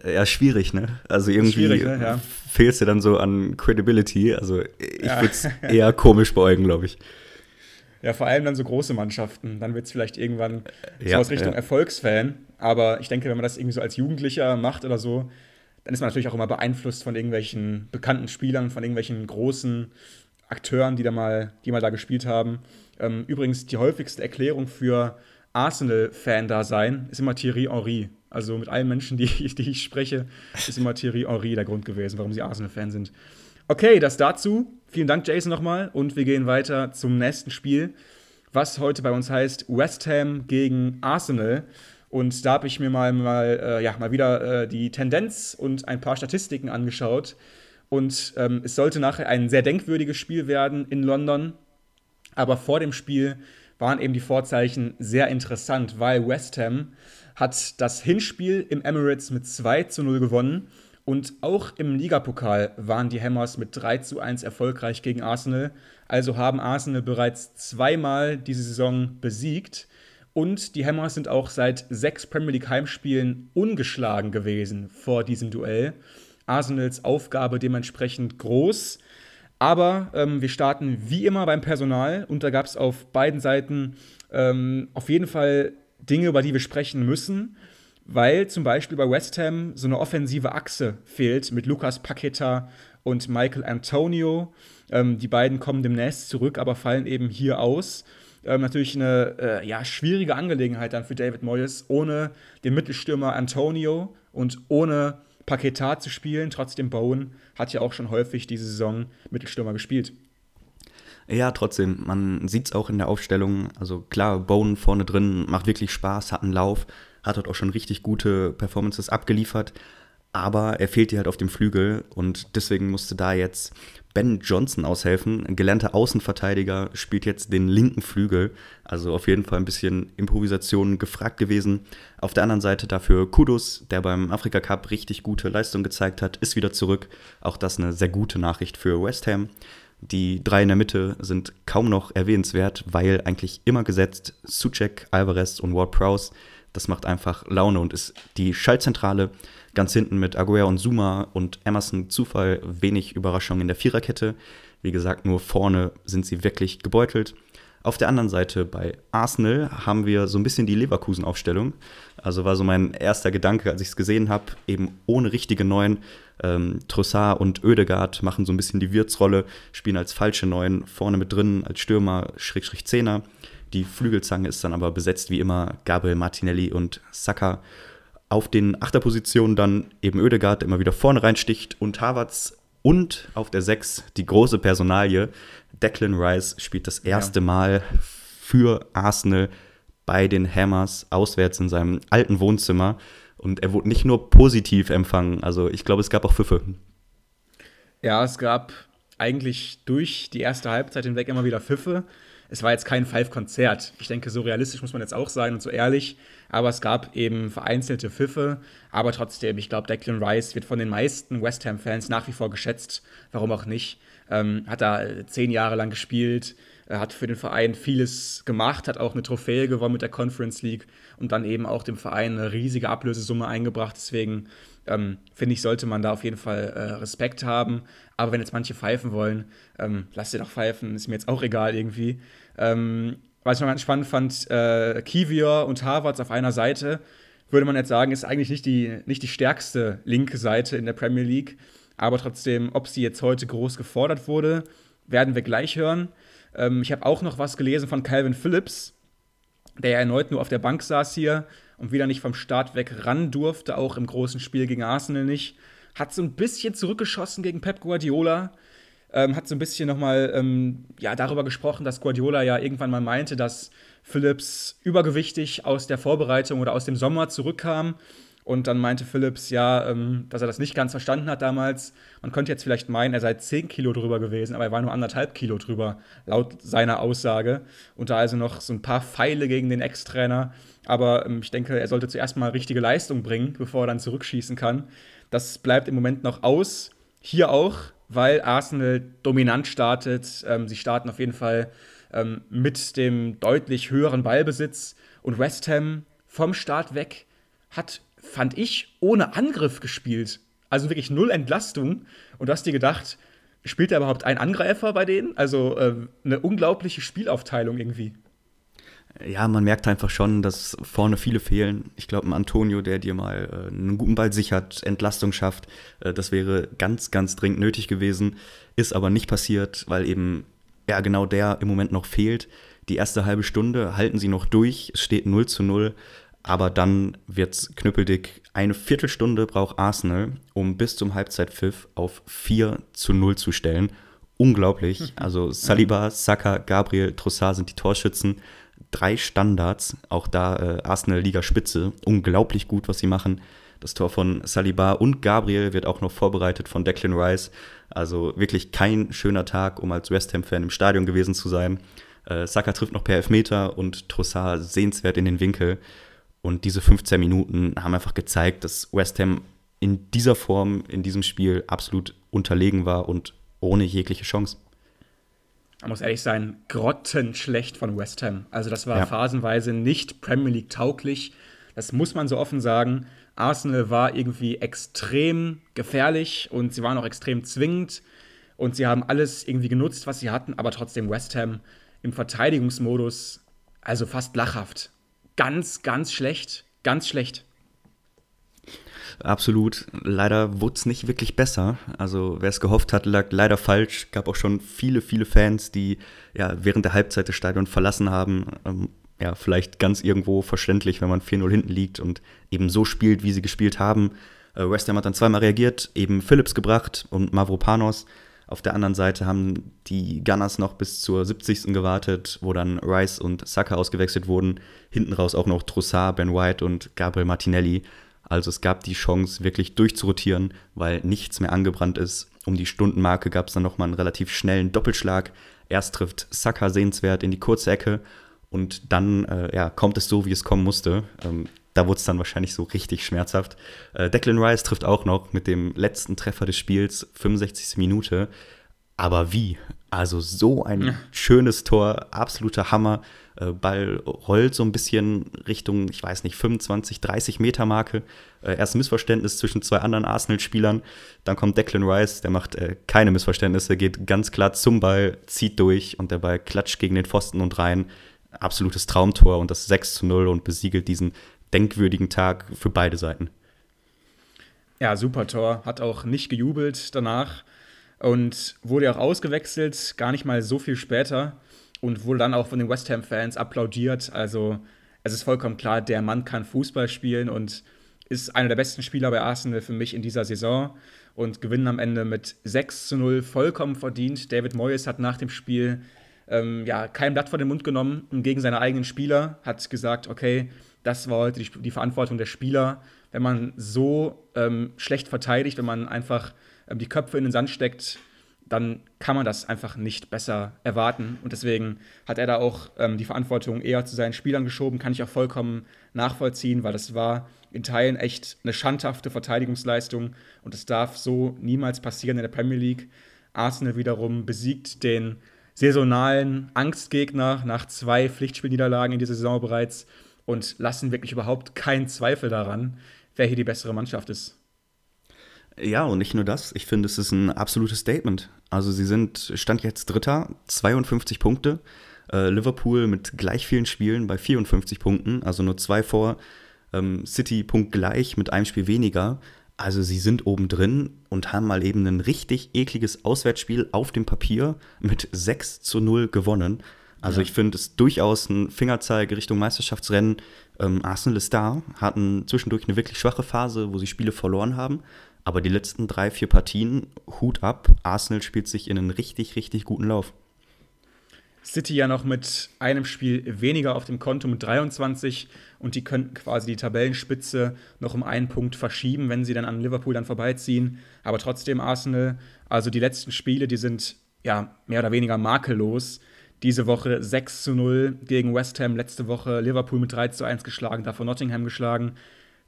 S3: Ja, schwierig, ne? Also irgendwie ne? ja. fehlst du dann so an Credibility. Also ich ja. würde es [laughs] eher komisch beäugen, glaube ich.
S2: Ja, vor allem dann so große Mannschaften. Dann wird es vielleicht irgendwann ja, so aus Richtung ja. Erfolgsfan. Aber ich denke, wenn man das irgendwie so als Jugendlicher macht oder so, dann ist man natürlich auch immer beeinflusst von irgendwelchen bekannten Spielern, von irgendwelchen großen Akteuren, die da mal, die mal da gespielt haben. Ähm, übrigens, die häufigste Erklärung für Arsenal-Fan-Dasein ist immer Thierry Henry. Also mit allen Menschen, die, die ich spreche, ist immer Thierry Henry der Grund gewesen, warum sie Arsenal-Fan sind. Okay, das dazu. Vielen Dank, Jason, nochmal. Und wir gehen weiter zum nächsten Spiel, was heute bei uns heißt West Ham gegen Arsenal. Und da habe ich mir mal, mal, äh, ja, mal wieder äh, die Tendenz und ein paar Statistiken angeschaut. Und ähm, es sollte nachher ein sehr denkwürdiges Spiel werden in London. Aber vor dem Spiel waren eben die Vorzeichen sehr interessant, weil West Ham hat das Hinspiel im Emirates mit 2 zu 0 gewonnen und auch im Ligapokal waren die Hammers mit 3 zu 1 erfolgreich gegen Arsenal. Also haben Arsenal bereits zweimal diese Saison besiegt. Und die Hammers sind auch seit sechs Premier League Heimspielen ungeschlagen gewesen vor diesem Duell. Arsenals Aufgabe dementsprechend groß. Aber ähm, wir starten wie immer beim Personal und da gab es auf beiden Seiten ähm, auf jeden Fall Dinge, über die wir sprechen müssen weil zum Beispiel bei West Ham so eine offensive Achse fehlt mit Lucas Paqueta und Michael Antonio. Ähm, die beiden kommen demnächst zurück, aber fallen eben hier aus. Ähm, natürlich eine äh, ja, schwierige Angelegenheit dann für David Moyes, ohne den Mittelstürmer Antonio und ohne Paqueta zu spielen. Trotzdem Bowen hat ja auch schon häufig diese Saison Mittelstürmer gespielt.
S3: Ja, trotzdem, man sieht es auch in der Aufstellung. Also klar, Bowen vorne drin macht wirklich Spaß, hat einen Lauf, hat dort auch schon richtig gute Performances abgeliefert. Aber er fehlt dir halt auf dem Flügel und deswegen musste da jetzt Ben Johnson aushelfen. Ein gelernter Außenverteidiger spielt jetzt den linken Flügel. Also auf jeden Fall ein bisschen Improvisation gefragt gewesen. Auf der anderen Seite dafür Kudos, der beim Afrika Cup richtig gute Leistung gezeigt hat, ist wieder zurück. Auch das eine sehr gute Nachricht für West Ham. Die drei in der Mitte sind kaum noch erwähnenswert, weil eigentlich immer gesetzt Suchek, Alvarez und Ward Prowse das macht einfach Laune und ist die Schaltzentrale ganz hinten mit Aguero und Zuma und Emerson Zufall wenig Überraschung in der Viererkette. Wie gesagt, nur vorne sind sie wirklich gebeutelt. Auf der anderen Seite bei Arsenal haben wir so ein bisschen die Leverkusen-Aufstellung. Also war so mein erster Gedanke, als ich es gesehen habe, eben ohne richtige Neuen. Ähm, Trossard und Oedegaard machen so ein bisschen die Wirtsrolle, spielen als falsche Neuen, vorne mit drin als Stürmer, Schrägstrich Zehner. Die Flügelzange ist dann aber besetzt wie immer Gabriel Martinelli und Saka. Auf den Achterpositionen dann eben Oedegaard, der immer wieder vorne reinsticht und Havertz und auf der 6 die große Personalie. Declan Rice spielt das erste ja. Mal für Arsenal bei den Hammers auswärts in seinem alten Wohnzimmer. Und er wurde nicht nur positiv empfangen, also ich glaube, es gab auch Pfiffe.
S2: Ja, es gab eigentlich durch die erste Halbzeit hinweg immer wieder Pfiffe es war jetzt kein Five-Konzert. Ich denke, so realistisch muss man jetzt auch sein und so ehrlich. Aber es gab eben vereinzelte Pfiffe. Aber trotzdem, ich glaube, Declan Rice wird von den meisten West Ham-Fans nach wie vor geschätzt. Warum auch nicht? Ähm, hat da zehn Jahre lang gespielt. Er hat für den Verein vieles gemacht, hat auch eine Trophäe gewonnen mit der Conference League und dann eben auch dem Verein eine riesige Ablösesumme eingebracht. Deswegen ähm, finde ich, sollte man da auf jeden Fall äh, Respekt haben. Aber wenn jetzt manche pfeifen wollen, ähm, lasst sie doch pfeifen, ist mir jetzt auch egal irgendwie. Ähm, was ich noch ganz spannend fand, äh, Kivior und Harvards auf einer Seite, würde man jetzt sagen, ist eigentlich nicht die, nicht die stärkste linke Seite in der Premier League. Aber trotzdem, ob sie jetzt heute groß gefordert wurde, werden wir gleich hören. Ähm, ich habe auch noch was gelesen von Calvin Phillips, der ja erneut nur auf der Bank saß hier und wieder nicht vom Start weg ran durfte, auch im großen Spiel gegen Arsenal nicht. Hat so ein bisschen zurückgeschossen gegen Pep Guardiola. Ähm, hat so ein bisschen nochmal ähm, ja, darüber gesprochen, dass Guardiola ja irgendwann mal meinte, dass Phillips übergewichtig aus der Vorbereitung oder aus dem Sommer zurückkam und dann meinte Phillips, ja, ähm, dass er das nicht ganz verstanden hat damals. Man könnte jetzt vielleicht meinen, er sei 10 Kilo drüber gewesen, aber er war nur anderthalb Kilo drüber, laut seiner Aussage. Und da also noch so ein paar Pfeile gegen den Ex-Trainer. Aber ähm, ich denke, er sollte zuerst mal richtige Leistung bringen, bevor er dann zurückschießen kann. Das bleibt im Moment noch aus. Hier auch, weil Arsenal dominant startet. Ähm, sie starten auf jeden Fall ähm, mit dem deutlich höheren Ballbesitz. Und West Ham vom Start weg hat fand ich, ohne Angriff gespielt. Also wirklich null Entlastung. Und du hast dir gedacht, spielt da überhaupt ein Angreifer bei denen? Also äh, eine unglaubliche Spielaufteilung irgendwie.
S3: Ja, man merkt einfach schon, dass vorne viele fehlen. Ich glaube, ein Antonio, der dir mal äh, einen guten Ball sichert, Entlastung schafft, äh, das wäre ganz, ganz dringend nötig gewesen. Ist aber nicht passiert, weil eben ja genau der im Moment noch fehlt. Die erste halbe Stunde halten sie noch durch. Es steht 0 zu 0. Aber dann wird's knüppeldick. Eine Viertelstunde braucht Arsenal, um bis zum Halbzeitpfiff auf 4 zu 0 zu stellen. Unglaublich. [laughs] Also Saliba, Saka, Gabriel, Trossard sind die Torschützen. Drei Standards, auch da äh, Arsenal Liga Spitze. Unglaublich gut, was sie machen. Das Tor von Saliba und Gabriel wird auch noch vorbereitet von Declan Rice. Also wirklich kein schöner Tag, um als West Ham-Fan im Stadion gewesen zu sein. Äh, Saka trifft noch per Elfmeter und Trossard sehenswert in den Winkel. Und diese 15 Minuten haben einfach gezeigt, dass West Ham in dieser Form, in diesem Spiel absolut unterlegen war und ohne jegliche Chance.
S2: Man muss ehrlich sein, grottenschlecht von West Ham. Also das war ja. phasenweise nicht Premier League tauglich. Das muss man so offen sagen. Arsenal war irgendwie extrem gefährlich und sie waren auch extrem zwingend und sie haben alles irgendwie genutzt, was sie hatten, aber trotzdem West Ham im Verteidigungsmodus, also fast lachhaft ganz, ganz schlecht. Ganz schlecht.
S3: Absolut. Leider wurde es nicht wirklich besser. Also wer es gehofft hat, lag leider falsch. Gab auch schon viele, viele Fans, die ja während der Halbzeit das Stadion verlassen haben. Ähm, ja, vielleicht ganz irgendwo verständlich, wenn man 4-0 hinten liegt und eben so spielt, wie sie gespielt haben. Äh, West Ham hat dann zweimal reagiert, eben Phillips gebracht und Mavropanos. Auf der anderen Seite haben die Gunners noch bis zur 70. gewartet, wo dann Rice und Saka ausgewechselt wurden. Hinten raus auch noch Trossard, Ben White und Gabriel Martinelli. Also es gab die Chance, wirklich durchzurotieren, weil nichts mehr angebrannt ist. Um die Stundenmarke gab es dann nochmal einen relativ schnellen Doppelschlag. Erst trifft Saka sehenswert in die kurze Ecke und dann äh, ja, kommt es so, wie es kommen musste. Ähm, da wurde es dann wahrscheinlich so richtig schmerzhaft. Äh, Declan Rice trifft auch noch mit dem letzten Treffer des Spiels, 65. Minute. Aber wie? Also so ein ja. schönes Tor, absoluter Hammer. Äh, Ball rollt so ein bisschen Richtung, ich weiß nicht, 25, 30 Meter Marke. Äh, erst Missverständnis zwischen zwei anderen Arsenal-Spielern. Dann kommt Declan Rice, der macht äh, keine Missverständnisse, geht ganz klar zum Ball, zieht durch und der Ball klatscht gegen den Pfosten und rein. Absolutes Traumtor und das 6 zu 0 und besiegelt diesen denkwürdigen Tag für beide Seiten.
S2: Ja, super Tor. Hat auch nicht gejubelt danach und wurde auch ausgewechselt, gar nicht mal so viel später und wurde dann auch von den West Ham-Fans applaudiert. Also es ist vollkommen klar, der Mann kann Fußball spielen und ist einer der besten Spieler bei Arsenal für mich in dieser Saison und gewinnen am Ende mit 6 zu 0 vollkommen verdient. David Moyes hat nach dem Spiel ähm, ja, kein Blatt vor den Mund genommen gegen seine eigenen Spieler, hat gesagt, okay, das war heute die, die Verantwortung der Spieler. Wenn man so ähm, schlecht verteidigt, wenn man einfach ähm, die Köpfe in den Sand steckt, dann kann man das einfach nicht besser erwarten. Und deswegen hat er da auch ähm, die Verantwortung eher zu seinen Spielern geschoben, kann ich auch vollkommen nachvollziehen, weil das war in Teilen echt eine schandhafte Verteidigungsleistung und das darf so niemals passieren in der Premier League. Arsenal wiederum besiegt den saisonalen Angstgegner nach zwei Pflichtspielniederlagen in dieser Saison bereits und lassen wirklich überhaupt keinen Zweifel daran, wer hier die bessere Mannschaft ist.
S3: Ja, und nicht nur das. Ich finde, es ist ein absolutes Statement. Also sie sind, stand jetzt Dritter, 52 Punkte. Äh, Liverpool mit gleich vielen Spielen bei 54 Punkten, also nur zwei vor. Ähm, City punktgleich mit einem Spiel weniger. Also sie sind oben drin und haben mal eben ein richtig ekliges Auswärtsspiel auf dem Papier mit 6 zu 0 gewonnen. Also ja. ich finde es durchaus ein Fingerzeig Richtung Meisterschaftsrennen. Ähm, Arsenal ist da, hatten zwischendurch eine wirklich schwache Phase, wo sie Spiele verloren haben. Aber die letzten drei, vier Partien, Hut ab, Arsenal spielt sich in einen richtig, richtig guten Lauf.
S2: City ja noch mit einem Spiel weniger auf dem Konto mit 23 und die könnten quasi die Tabellenspitze noch um einen Punkt verschieben, wenn sie dann an Liverpool dann vorbeiziehen. Aber trotzdem Arsenal, also die letzten Spiele, die sind ja mehr oder weniger makellos. Diese Woche 6 zu 0 gegen West Ham, letzte Woche Liverpool mit 3 zu 1 geschlagen, davor Nottingham geschlagen,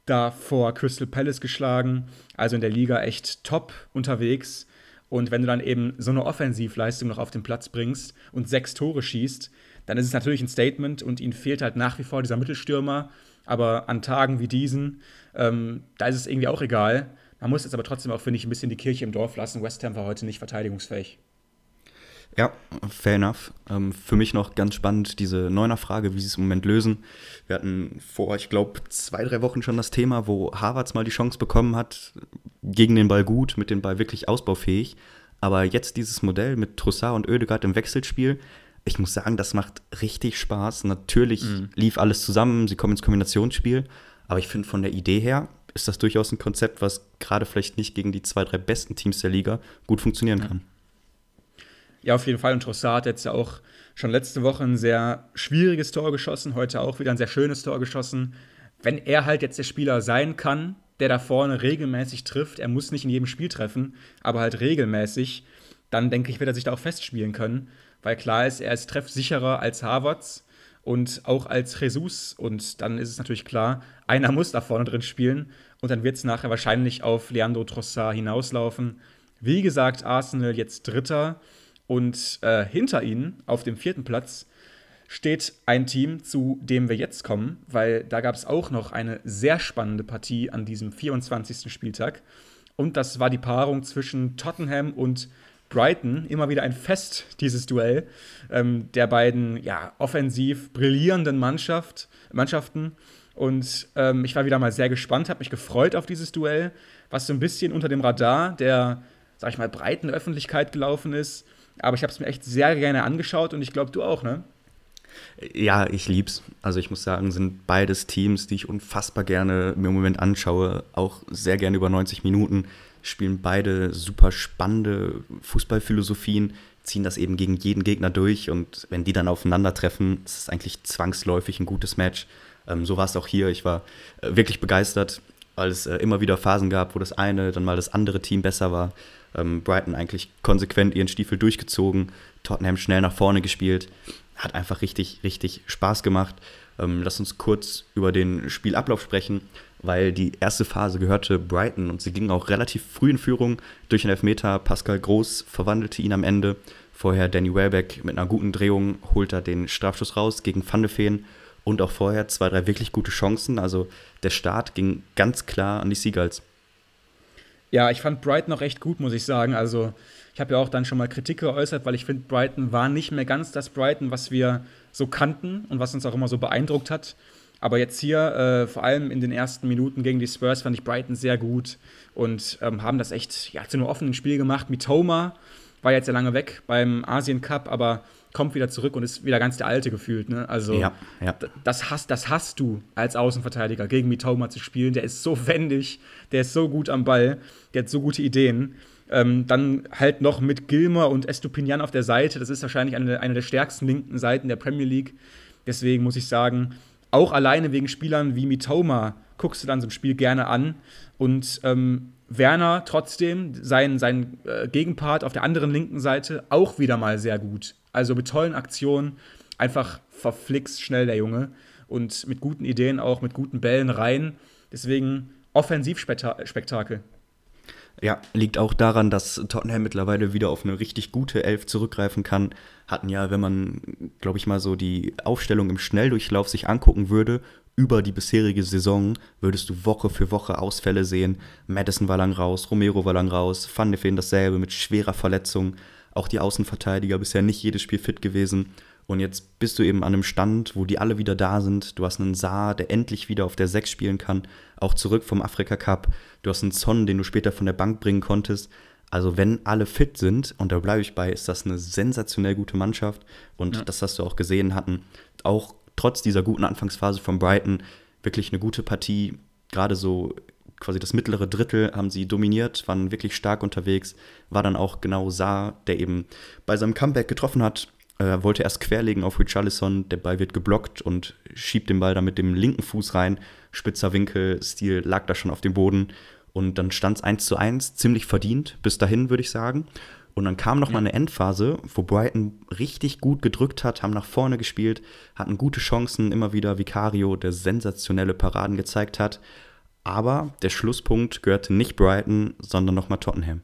S2: davor Crystal Palace geschlagen. Also in der Liga echt top unterwegs. Und wenn du dann eben so eine Offensivleistung noch auf den Platz bringst und sechs Tore schießt, dann ist es natürlich ein Statement und ihnen fehlt halt nach wie vor dieser Mittelstürmer. Aber an Tagen wie diesen, ähm, da ist es irgendwie auch egal. Man muss jetzt aber trotzdem auch, finde ich, ein bisschen die Kirche im Dorf lassen. West Ham war heute nicht verteidigungsfähig.
S3: Ja, fair enough. Ähm, für mich noch ganz spannend diese Neuner-Frage, wie sie es im Moment lösen. Wir hatten vor, ich glaube, zwei, drei Wochen schon das Thema, wo Harvards mal die Chance bekommen hat, gegen den Ball gut, mit dem Ball wirklich ausbaufähig. Aber jetzt dieses Modell mit Trussard und Oedegaard im Wechselspiel, ich muss sagen, das macht richtig Spaß. Natürlich mhm. lief alles zusammen, sie kommen ins Kombinationsspiel. Aber ich finde, von der Idee her ist das durchaus ein Konzept, was gerade vielleicht nicht gegen die zwei, drei besten Teams der Liga gut funktionieren kann.
S2: Ja, auf jeden Fall. Und Trossard hat jetzt ja auch schon letzte Woche ein sehr schwieriges Tor geschossen, heute auch wieder ein sehr schönes Tor geschossen. Wenn er halt jetzt der Spieler sein kann, der da vorne regelmäßig trifft, er muss nicht in jedem Spiel treffen, aber halt regelmäßig, dann denke ich, wird er sich da auch festspielen können, weil klar ist, er ist treffsicherer als Harvards und auch als Jesus und dann ist es natürlich klar, einer muss da vorne drin spielen und dann wird es nachher wahrscheinlich auf Leandro Trossard hinauslaufen. Wie gesagt, Arsenal jetzt Dritter und äh, hinter ihnen auf dem vierten Platz steht ein Team, zu dem wir jetzt kommen, weil da gab es auch noch eine sehr spannende Partie an diesem 24. Spieltag. Und das war die Paarung zwischen Tottenham und Brighton. Immer wieder ein Fest, dieses Duell ähm, der beiden ja, offensiv brillierenden Mannschaft, Mannschaften. Und ähm, ich war wieder mal sehr gespannt, habe mich gefreut auf dieses Duell, was so ein bisschen unter dem Radar der, sag ich mal, breiten Öffentlichkeit gelaufen ist. Aber ich habe es mir echt sehr gerne angeschaut und ich glaube, du auch, ne?
S3: Ja, ich lieb's. Also ich muss sagen, sind beides Teams, die ich unfassbar gerne mir im Moment anschaue, auch sehr gerne über 90 Minuten, spielen beide super spannende Fußballphilosophien, ziehen das eben gegen jeden Gegner durch und wenn die dann aufeinandertreffen, ist es eigentlich zwangsläufig ein gutes Match. Ähm, so war es auch hier. Ich war äh, wirklich begeistert, weil es äh, immer wieder Phasen gab, wo das eine, dann mal das andere Team besser war. Ähm, Brighton eigentlich konsequent ihren Stiefel durchgezogen, Tottenham schnell nach vorne gespielt. Hat einfach richtig, richtig Spaß gemacht. Ähm, lass uns kurz über den Spielablauf sprechen, weil die erste Phase gehörte Brighton und sie ging auch relativ früh in Führung durch den Elfmeter. Pascal Groß verwandelte ihn am Ende. Vorher Danny Welbeck mit einer guten Drehung holt er den Strafschuss raus gegen Van de Feen und auch vorher zwei, drei wirklich gute Chancen. Also der Start ging ganz klar an die Seagulls.
S2: Ja, ich fand Brighton noch recht gut, muss ich sagen. Also, ich habe ja auch dann schon mal Kritik geäußert, weil ich finde, Brighton war nicht mehr ganz das Brighton, was wir so kannten und was uns auch immer so beeindruckt hat. Aber jetzt hier, äh, vor allem in den ersten Minuten gegen die Spurs, fand ich Brighton sehr gut und ähm, haben das echt ja, zu einem offenen Spiel gemacht. Mitoma war jetzt ja lange weg beim Asien Cup, aber kommt wieder zurück und ist wieder ganz der Alte gefühlt. Ne? Also ja, ja. Das, hast, das hast du als Außenverteidiger, gegen Mitoma zu spielen. Der ist so wendig, der ist so gut am Ball, der hat so gute Ideen. Ähm, dann halt noch mit Gilmer und Estupinian auf der Seite. Das ist wahrscheinlich eine, eine der stärksten linken Seiten der Premier League. Deswegen muss ich sagen, auch alleine wegen Spielern wie Mitoma guckst du dann so ein Spiel gerne an. Und ähm, Werner trotzdem, sein, sein äh, Gegenpart auf der anderen linken Seite, auch wieder mal sehr gut. Also mit tollen Aktionen, einfach verflixt schnell der Junge und mit guten Ideen auch, mit guten Bällen rein. Deswegen Offensivspektakel.
S3: Ja, liegt auch daran, dass Tottenham mittlerweile wieder auf eine richtig gute Elf zurückgreifen kann. Hatten ja, wenn man, glaube ich mal, so die Aufstellung im Schnelldurchlauf sich angucken würde, über die bisherige Saison würdest du Woche für Woche Ausfälle sehen. Madison war lang raus, Romero war lang raus, Van de Ven dasselbe mit schwerer Verletzung. Auch die Außenverteidiger bisher nicht jedes Spiel fit gewesen. Und jetzt bist du eben an einem Stand, wo die alle wieder da sind. Du hast einen Saar, der endlich wieder auf der 6 spielen kann, auch zurück vom Afrika Cup. Du hast einen Son, den du später von der Bank bringen konntest. Also wenn alle fit sind, und da bleibe ich bei, ist das eine sensationell gute Mannschaft. Und ja. das hast du auch gesehen, hatten auch trotz dieser guten Anfangsphase von Brighton wirklich eine gute Partie. Gerade so quasi das mittlere Drittel haben sie dominiert, waren wirklich stark unterwegs. War dann auch genau Saar, der eben bei seinem Comeback getroffen hat, er wollte erst querlegen auf Richarlison, der Ball wird geblockt und schiebt den Ball dann mit dem linken Fuß rein. Spitzer Winkel, Stil lag da schon auf dem Boden. Und dann stand es 1 zu 1, ziemlich verdient, bis dahin würde ich sagen. Und dann kam noch ja. mal eine Endphase, wo Brighton richtig gut gedrückt hat, haben nach vorne gespielt, hatten gute Chancen, immer wieder Vicario, der sensationelle Paraden gezeigt hat. Aber der Schlusspunkt gehörte nicht Brighton, sondern nochmal Tottenham.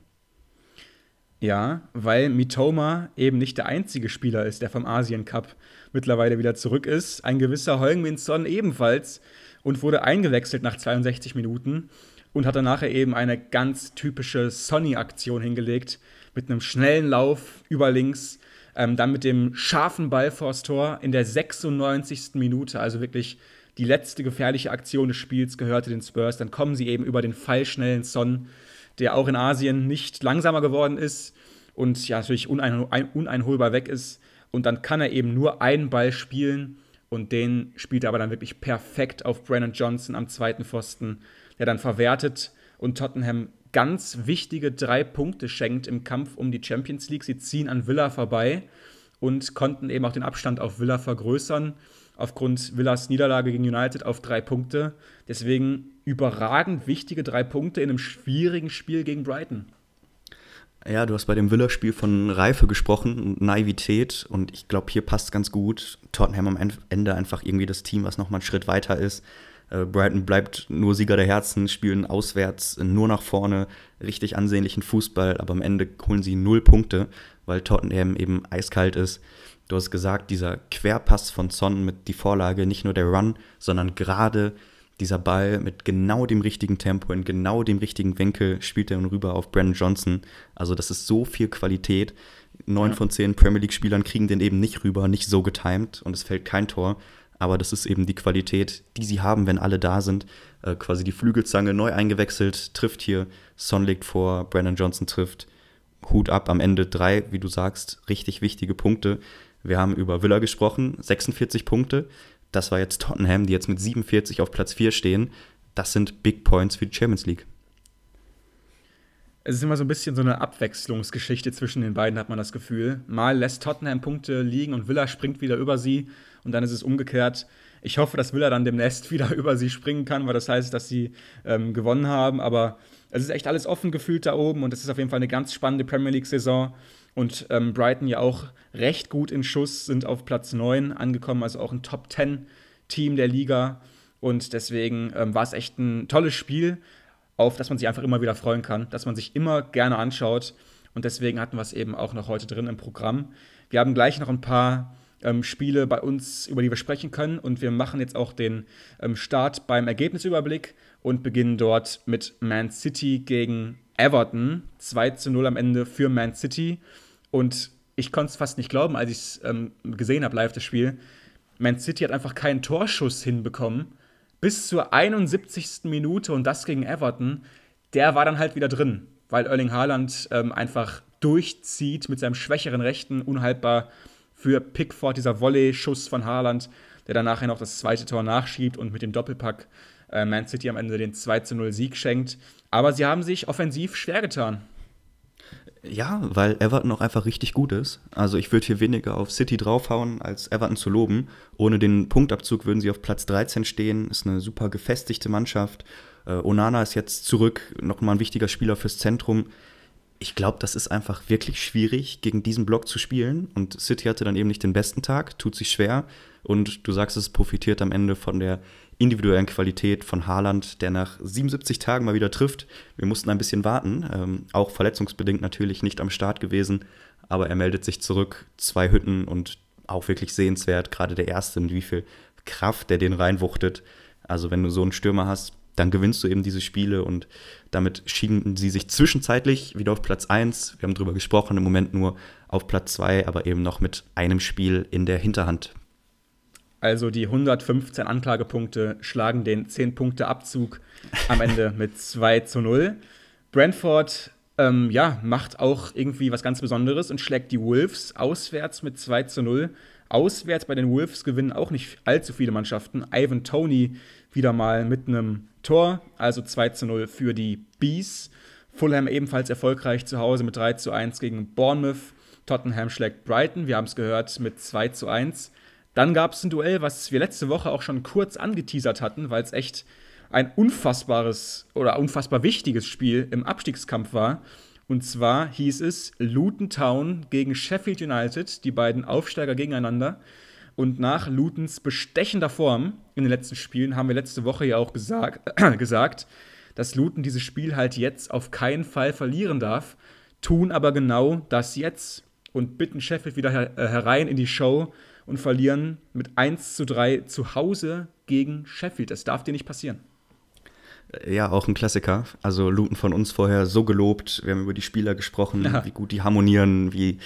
S2: Ja, weil Mitoma eben nicht der einzige Spieler ist, der vom Asien Cup mittlerweile wieder zurück ist. Ein gewisser Heung-Min Son ebenfalls und wurde eingewechselt nach 62 Minuten und hat dann nachher eben eine ganz typische Sonny-Aktion hingelegt mit einem schnellen Lauf über links, ähm, dann mit dem scharfen Ball vors Tor in der 96. Minute, also wirklich die letzte gefährliche Aktion des Spiels gehörte den Spurs. Dann kommen sie eben über den fallschnellen Son der auch in Asien nicht langsamer geworden ist und ja natürlich unein, uneinholbar weg ist. Und dann kann er eben nur einen Ball spielen und den spielt er aber dann wirklich perfekt auf Brandon Johnson am zweiten Pfosten, der dann verwertet und Tottenham ganz wichtige drei Punkte schenkt im Kampf um die Champions League. Sie ziehen an Villa vorbei und konnten eben auch den Abstand auf Villa vergrößern aufgrund Villas Niederlage gegen United auf drei Punkte. Deswegen überragend wichtige drei Punkte in einem schwierigen Spiel gegen Brighton.
S3: Ja, du hast bei dem Villa-Spiel von Reife gesprochen und Naivität und ich glaube, hier passt ganz gut. Tottenham am Ende einfach irgendwie das Team, was nochmal einen Schritt weiter ist. Äh, Brighton bleibt nur Sieger der Herzen, spielen auswärts nur nach vorne, richtig ansehnlichen Fußball, aber am Ende holen sie null Punkte, weil Tottenham eben eiskalt ist. Du hast gesagt, dieser Querpass von Son mit die Vorlage, nicht nur der Run, sondern gerade dieser Ball mit genau dem richtigen Tempo, in genau dem richtigen Winkel spielt er rüber auf Brandon Johnson. Also das ist so viel Qualität. Neun ja. von zehn Premier League-Spielern kriegen den eben nicht rüber, nicht so getimed und es fällt kein Tor. Aber das ist eben die Qualität, die sie haben, wenn alle da sind. Äh, quasi die Flügelzange neu eingewechselt, trifft hier, Son legt vor, Brandon Johnson trifft. Hut ab, am Ende drei, wie du sagst, richtig wichtige Punkte. Wir haben über Villa gesprochen, 46 Punkte. Das war jetzt Tottenham, die jetzt mit 47 auf Platz 4 stehen. Das sind Big Points für die Champions League.
S2: Es ist immer so ein bisschen so eine Abwechslungsgeschichte zwischen den beiden, hat man das Gefühl. Mal lässt Tottenham Punkte liegen und Villa springt wieder über sie und dann ist es umgekehrt. Ich hoffe, dass Villa dann demnächst [laughs] wieder über sie springen kann, weil das heißt, dass sie ähm, gewonnen haben. Aber es ist echt alles offen gefühlt da oben und es ist auf jeden Fall eine ganz spannende Premier League-Saison. Und ähm, Brighton ja auch recht gut in Schuss, sind auf Platz 9 angekommen, also auch ein Top 10 Team der Liga. Und deswegen ähm, war es echt ein tolles Spiel, auf das man sich einfach immer wieder freuen kann, dass man sich immer gerne anschaut. Und deswegen hatten wir es eben auch noch heute drin im Programm. Wir haben gleich noch ein paar ähm, Spiele bei uns, über die wir sprechen können. Und wir machen jetzt auch den ähm, Start beim Ergebnisüberblick und beginnen dort mit Man City gegen Everton. 2 zu 0 am Ende für Man City. Und ich konnte es fast nicht glauben, als ich es ähm, gesehen habe, live das Spiel. Man City hat einfach keinen Torschuss hinbekommen. Bis zur 71. Minute und das gegen Everton. Der war dann halt wieder drin, weil Erling Haaland ähm, einfach durchzieht mit seinem schwächeren Rechten, unhaltbar für Pickford, dieser Volley-Schuss von Haaland, der dann nachher noch das zweite Tor nachschiebt und mit dem Doppelpack äh, Man City am Ende den 2 0 Sieg schenkt. Aber sie haben sich offensiv schwer getan.
S3: Ja, weil Everton auch einfach richtig gut ist. Also ich würde hier weniger auf City draufhauen, als Everton zu loben. Ohne den Punktabzug würden sie auf Platz 13 stehen. Ist eine super gefestigte Mannschaft. Äh, Onana ist jetzt zurück, nochmal ein wichtiger Spieler fürs Zentrum. Ich glaube, das ist einfach wirklich schwierig, gegen diesen Block zu spielen. Und City hatte dann eben nicht den besten Tag, tut sich schwer. Und du sagst, es profitiert am Ende von der individuellen Qualität von Haaland, der nach 77 Tagen mal wieder trifft. Wir mussten ein bisschen warten, ähm, auch verletzungsbedingt natürlich nicht am Start gewesen, aber er meldet sich zurück, zwei Hütten und auch wirklich sehenswert, gerade der erste, mit wie viel Kraft der den reinwuchtet. Also wenn du so einen Stürmer hast, dann gewinnst du eben diese Spiele und damit schieden sie sich zwischenzeitlich wieder auf Platz 1. Wir haben darüber gesprochen, im Moment nur auf Platz 2, aber eben noch mit einem Spiel in der Hinterhand.
S2: Also die 115 Anklagepunkte schlagen den 10-Punkte-Abzug am Ende mit 2 zu 0. Brentford ähm, ja, macht auch irgendwie was ganz Besonderes und schlägt die Wolves auswärts mit 2 zu 0. Auswärts bei den Wolves gewinnen auch nicht allzu viele Mannschaften. Ivan Tony wieder mal mit einem Tor, also 2 zu 0 für die Bees. Fulham ebenfalls erfolgreich zu Hause mit 3 zu 1 gegen Bournemouth. Tottenham schlägt Brighton, wir haben es gehört, mit 2 zu 1. Dann gab es ein Duell, was wir letzte Woche auch schon kurz angeteasert hatten, weil es echt ein unfassbares oder unfassbar wichtiges Spiel im Abstiegskampf war. Und zwar hieß es Luton Town gegen Sheffield United, die beiden Aufsteiger gegeneinander. Und nach Lutons bestechender Form in den letzten Spielen haben wir letzte Woche ja auch gesagt, äh, [clears throat] gesagt, dass Luton dieses Spiel halt jetzt auf keinen Fall verlieren darf, tun aber genau das jetzt und bitten Sheffield wieder her äh, herein in die Show und verlieren mit 1 zu 3 zu Hause gegen Sheffield. Das darf dir nicht passieren.
S3: Ja, auch ein Klassiker. Also Luton von uns vorher so gelobt. Wir haben über die Spieler gesprochen, ja. wie gut die harmonieren, wie,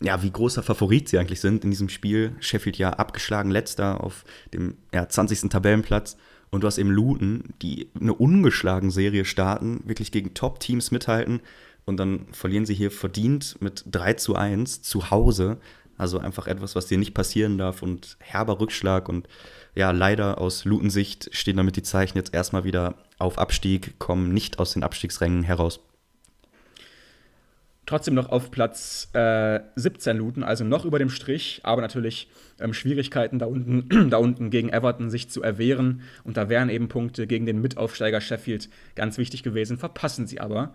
S3: ja, wie großer Favorit sie eigentlich sind in diesem Spiel. Sheffield ja abgeschlagen, letzter auf dem ja, 20. Tabellenplatz. Und du hast eben Luton, die eine ungeschlagen Serie starten, wirklich gegen Top-Teams mithalten. Und dann verlieren sie hier verdient mit 3 zu 1 zu Hause. Also einfach etwas, was dir nicht passieren darf und herber Rückschlag. Und ja, leider aus Lutensicht stehen damit die Zeichen jetzt erstmal wieder auf Abstieg, kommen nicht aus den Abstiegsrängen heraus.
S2: Trotzdem noch auf Platz äh, 17 Luton, also noch über dem Strich, aber natürlich ähm, Schwierigkeiten da unten, [clears throat] da unten gegen Everton sich zu erwehren. Und da wären eben Punkte gegen den Mitaufsteiger Sheffield ganz wichtig gewesen, verpassen sie aber.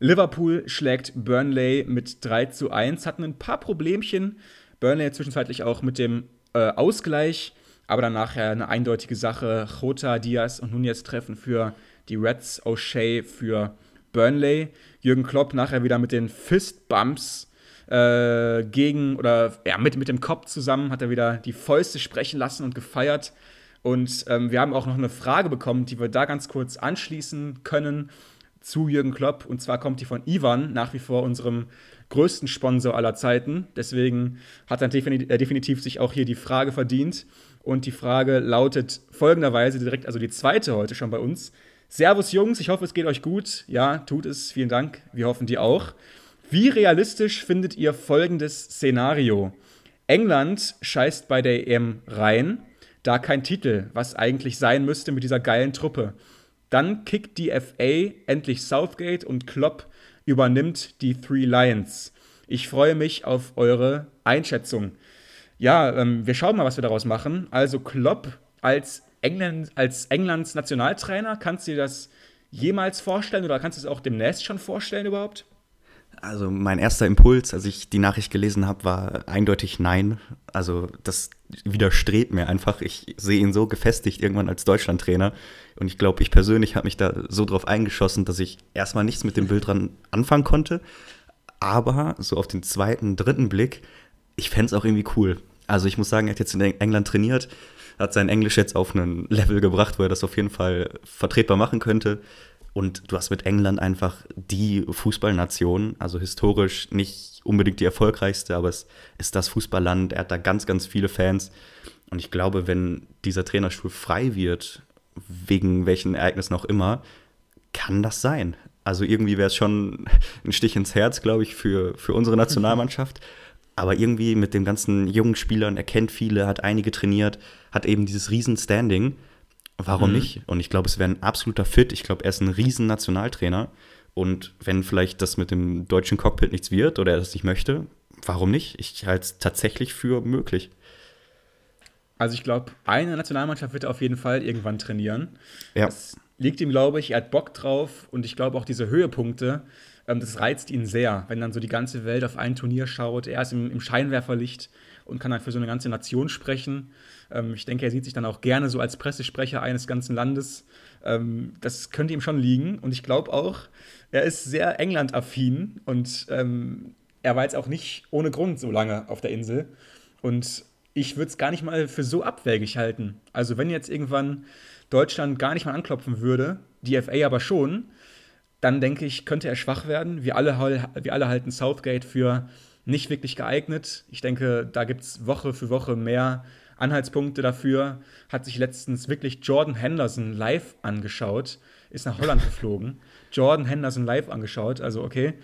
S2: Liverpool schlägt Burnley mit 3 zu 1, hatten ein paar Problemchen. Burnley zwischenzeitlich auch mit dem äh, Ausgleich, aber dann nachher eine eindeutige Sache. Jota, Diaz und Nunez treffen für die Reds, O'Shea für Burnley. Jürgen Klopp nachher wieder mit den Fistbumps äh, gegen oder ja, mit, mit dem Kopf zusammen hat er wieder die Fäuste sprechen lassen und gefeiert. Und ähm, wir haben auch noch eine Frage bekommen, die wir da ganz kurz anschließen können zu Jürgen Klopp. Und zwar kommt die von Ivan, nach wie vor unserem größten Sponsor aller Zeiten. Deswegen hat er definitiv, äh, definitiv sich auch hier die Frage verdient. Und die Frage lautet folgenderweise direkt, also die zweite heute schon bei uns. Servus Jungs, ich hoffe, es geht euch gut. Ja, tut es. Vielen Dank. Wir hoffen die auch. Wie realistisch findet ihr folgendes Szenario? England scheißt bei der EM rein, da kein Titel, was eigentlich sein müsste mit dieser geilen Truppe. Dann kickt die FA endlich Southgate und Klopp übernimmt die Three Lions. Ich freue mich auf eure Einschätzung. Ja, ähm, wir schauen mal, was wir daraus machen. Also Klopp als, England, als Englands Nationaltrainer, kannst du dir das jemals vorstellen oder kannst du es auch demnächst schon vorstellen überhaupt?
S3: Also mein erster Impuls, als ich die Nachricht gelesen habe, war eindeutig nein. Also das widerstrebt mir einfach. Ich sehe ihn so gefestigt irgendwann als Deutschlandtrainer. Und ich glaube, ich persönlich habe mich da so drauf eingeschossen, dass ich erstmal nichts mit dem Bild dran anfangen konnte. Aber so auf den zweiten, dritten Blick, ich fände es auch irgendwie cool. Also ich muss sagen, er hat jetzt in England trainiert, hat sein Englisch jetzt auf einen Level gebracht, wo er das auf jeden Fall vertretbar machen könnte. Und du hast mit England einfach die Fußballnation, also historisch nicht unbedingt die erfolgreichste, aber es ist das Fußballland. Er hat da ganz, ganz viele Fans. Und ich glaube, wenn dieser Trainerstuhl frei wird, wegen welchen Ereignissen auch immer, kann das sein. Also irgendwie wäre es schon [laughs] ein Stich ins Herz, glaube ich, für, für unsere Nationalmannschaft. Aber irgendwie mit den ganzen jungen Spielern, er kennt viele, hat einige trainiert, hat eben dieses Riesen-Standing. Warum mhm. nicht? Und ich glaube, es wäre ein absoluter Fit. Ich glaube, er ist ein riesen Nationaltrainer. Und wenn vielleicht das mit dem deutschen Cockpit nichts wird oder er das nicht möchte, warum nicht? Ich halte es tatsächlich für möglich.
S2: Also ich glaube, eine Nationalmannschaft wird er auf jeden Fall irgendwann trainieren. Ja. Das liegt ihm, glaube ich. Er hat Bock drauf und ich glaube auch diese Höhepunkte, ähm, das reizt ihn sehr, wenn dann so die ganze Welt auf ein Turnier schaut. Er ist im, im Scheinwerferlicht und kann dann für so eine ganze Nation sprechen. Ähm, ich denke, er sieht sich dann auch gerne so als Pressesprecher eines ganzen Landes. Ähm, das könnte ihm schon liegen und ich glaube auch, er ist sehr England-affin und ähm, er war jetzt auch nicht ohne Grund so lange auf der Insel. Und ich würde es gar nicht mal für so abwägig halten. Also wenn jetzt irgendwann Deutschland gar nicht mal anklopfen würde, die FA aber schon, dann denke ich, könnte er schwach werden. Wir alle, wir alle halten Southgate für nicht wirklich geeignet. Ich denke, da gibt es Woche für Woche mehr Anhaltspunkte dafür. Hat sich letztens wirklich Jordan Henderson live angeschaut, ist nach Holland geflogen. [laughs] Jordan Henderson live angeschaut, also okay,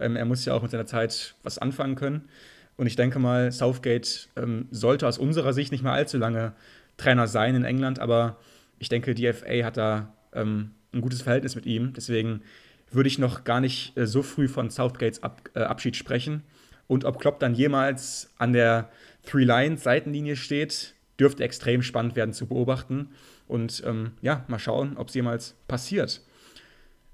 S2: ähm, er muss ja auch mit seiner Zeit was anfangen können. Und ich denke mal, Southgate ähm, sollte aus unserer Sicht nicht mehr allzu lange Trainer sein in England, aber ich denke, die FA hat da ähm, ein gutes Verhältnis mit ihm. Deswegen würde ich noch gar nicht äh, so früh von Southgates Ab äh, Abschied sprechen. Und ob Klopp dann jemals an der Three Lines Seitenlinie steht, dürfte extrem spannend werden zu beobachten. Und ähm, ja, mal schauen, ob es jemals passiert.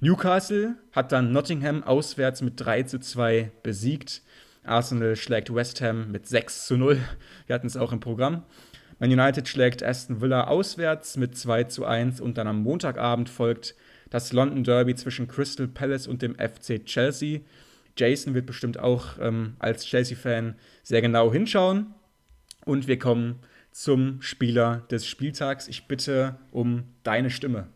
S2: Newcastle hat dann Nottingham auswärts mit 3 zu 2 besiegt. Arsenal schlägt West Ham mit 6 zu 0. Wir hatten es auch im Programm. Man United schlägt Aston Villa auswärts mit 2 zu 1 und dann am Montagabend folgt das London Derby zwischen Crystal Palace und dem FC Chelsea. Jason wird bestimmt auch ähm, als Chelsea-Fan sehr genau hinschauen. Und wir kommen zum Spieler des Spieltags. Ich bitte um deine Stimme.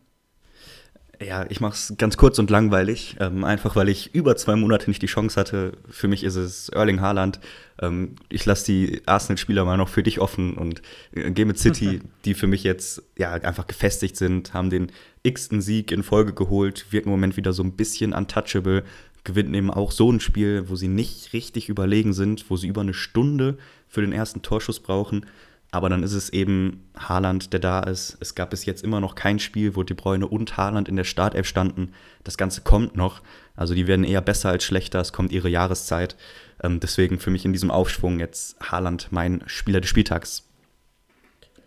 S3: Ja, ich mache es ganz kurz und langweilig, ähm, einfach weil ich über zwei Monate nicht die Chance hatte. Für mich ist es Erling Haaland. Ähm, ich lasse die Arsenal-Spieler mal noch für dich offen und äh, gehe mit City, die für mich jetzt ja einfach gefestigt sind, haben den x-ten Sieg in Folge geholt, wirken im Moment wieder so ein bisschen untouchable, gewinnen eben auch so ein Spiel, wo sie nicht richtig überlegen sind, wo sie über eine Stunde für den ersten Torschuss brauchen aber dann ist es eben Haaland, der da ist. Es gab bis jetzt immer noch kein Spiel, wo Die Bräune und Haaland in der Startelf standen. Das Ganze kommt noch. Also die werden eher besser als schlechter. Es kommt ihre Jahreszeit. Ähm, deswegen für mich in diesem Aufschwung jetzt Haaland mein Spieler des Spieltags.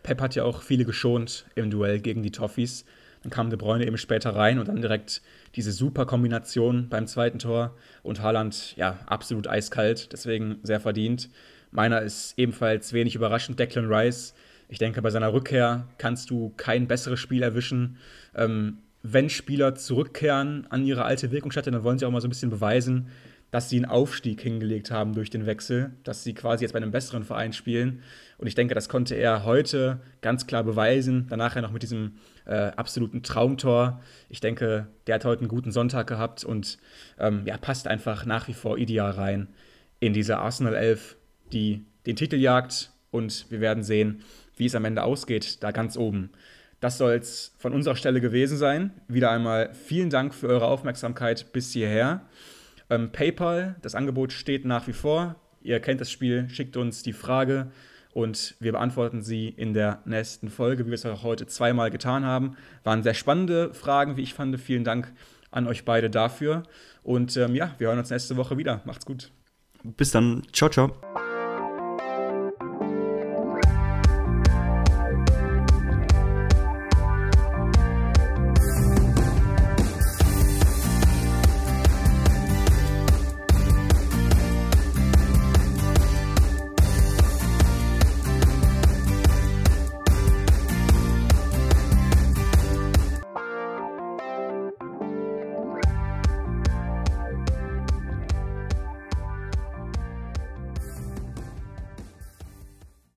S2: Pep hat ja auch viele geschont im Duell gegen die Toffees. Dann kam De Bruyne eben später rein und dann direkt diese super Kombination beim zweiten Tor. Und Haaland, ja, absolut eiskalt, deswegen sehr verdient. Meiner ist ebenfalls wenig überraschend, Declan Rice. Ich denke, bei seiner Rückkehr kannst du kein besseres Spiel erwischen. Ähm, wenn Spieler zurückkehren an ihre alte Wirkungsstätte, dann wollen sie auch mal so ein bisschen beweisen, dass sie einen Aufstieg hingelegt haben durch den Wechsel, dass sie quasi jetzt bei einem besseren Verein spielen. Und ich denke, das konnte er heute ganz klar beweisen. Danach ja noch mit diesem äh, absoluten Traumtor. Ich denke, der hat heute einen guten Sonntag gehabt und ähm, ja, passt einfach nach wie vor ideal rein in diese Arsenal 11 die den Titel jagt und wir werden sehen, wie es am Ende ausgeht, da ganz oben. Das soll es von unserer Stelle gewesen sein. Wieder einmal vielen Dank für eure Aufmerksamkeit bis hierher. Ähm, PayPal, das Angebot steht nach wie vor. Ihr kennt das Spiel, schickt uns die Frage und wir beantworten sie in der nächsten Folge, wie wir es auch heute zweimal getan haben. Waren sehr spannende Fragen, wie ich fand. Vielen Dank an euch beide dafür. Und ähm, ja, wir hören uns nächste Woche wieder. Macht's gut.
S3: Bis dann. Ciao, ciao.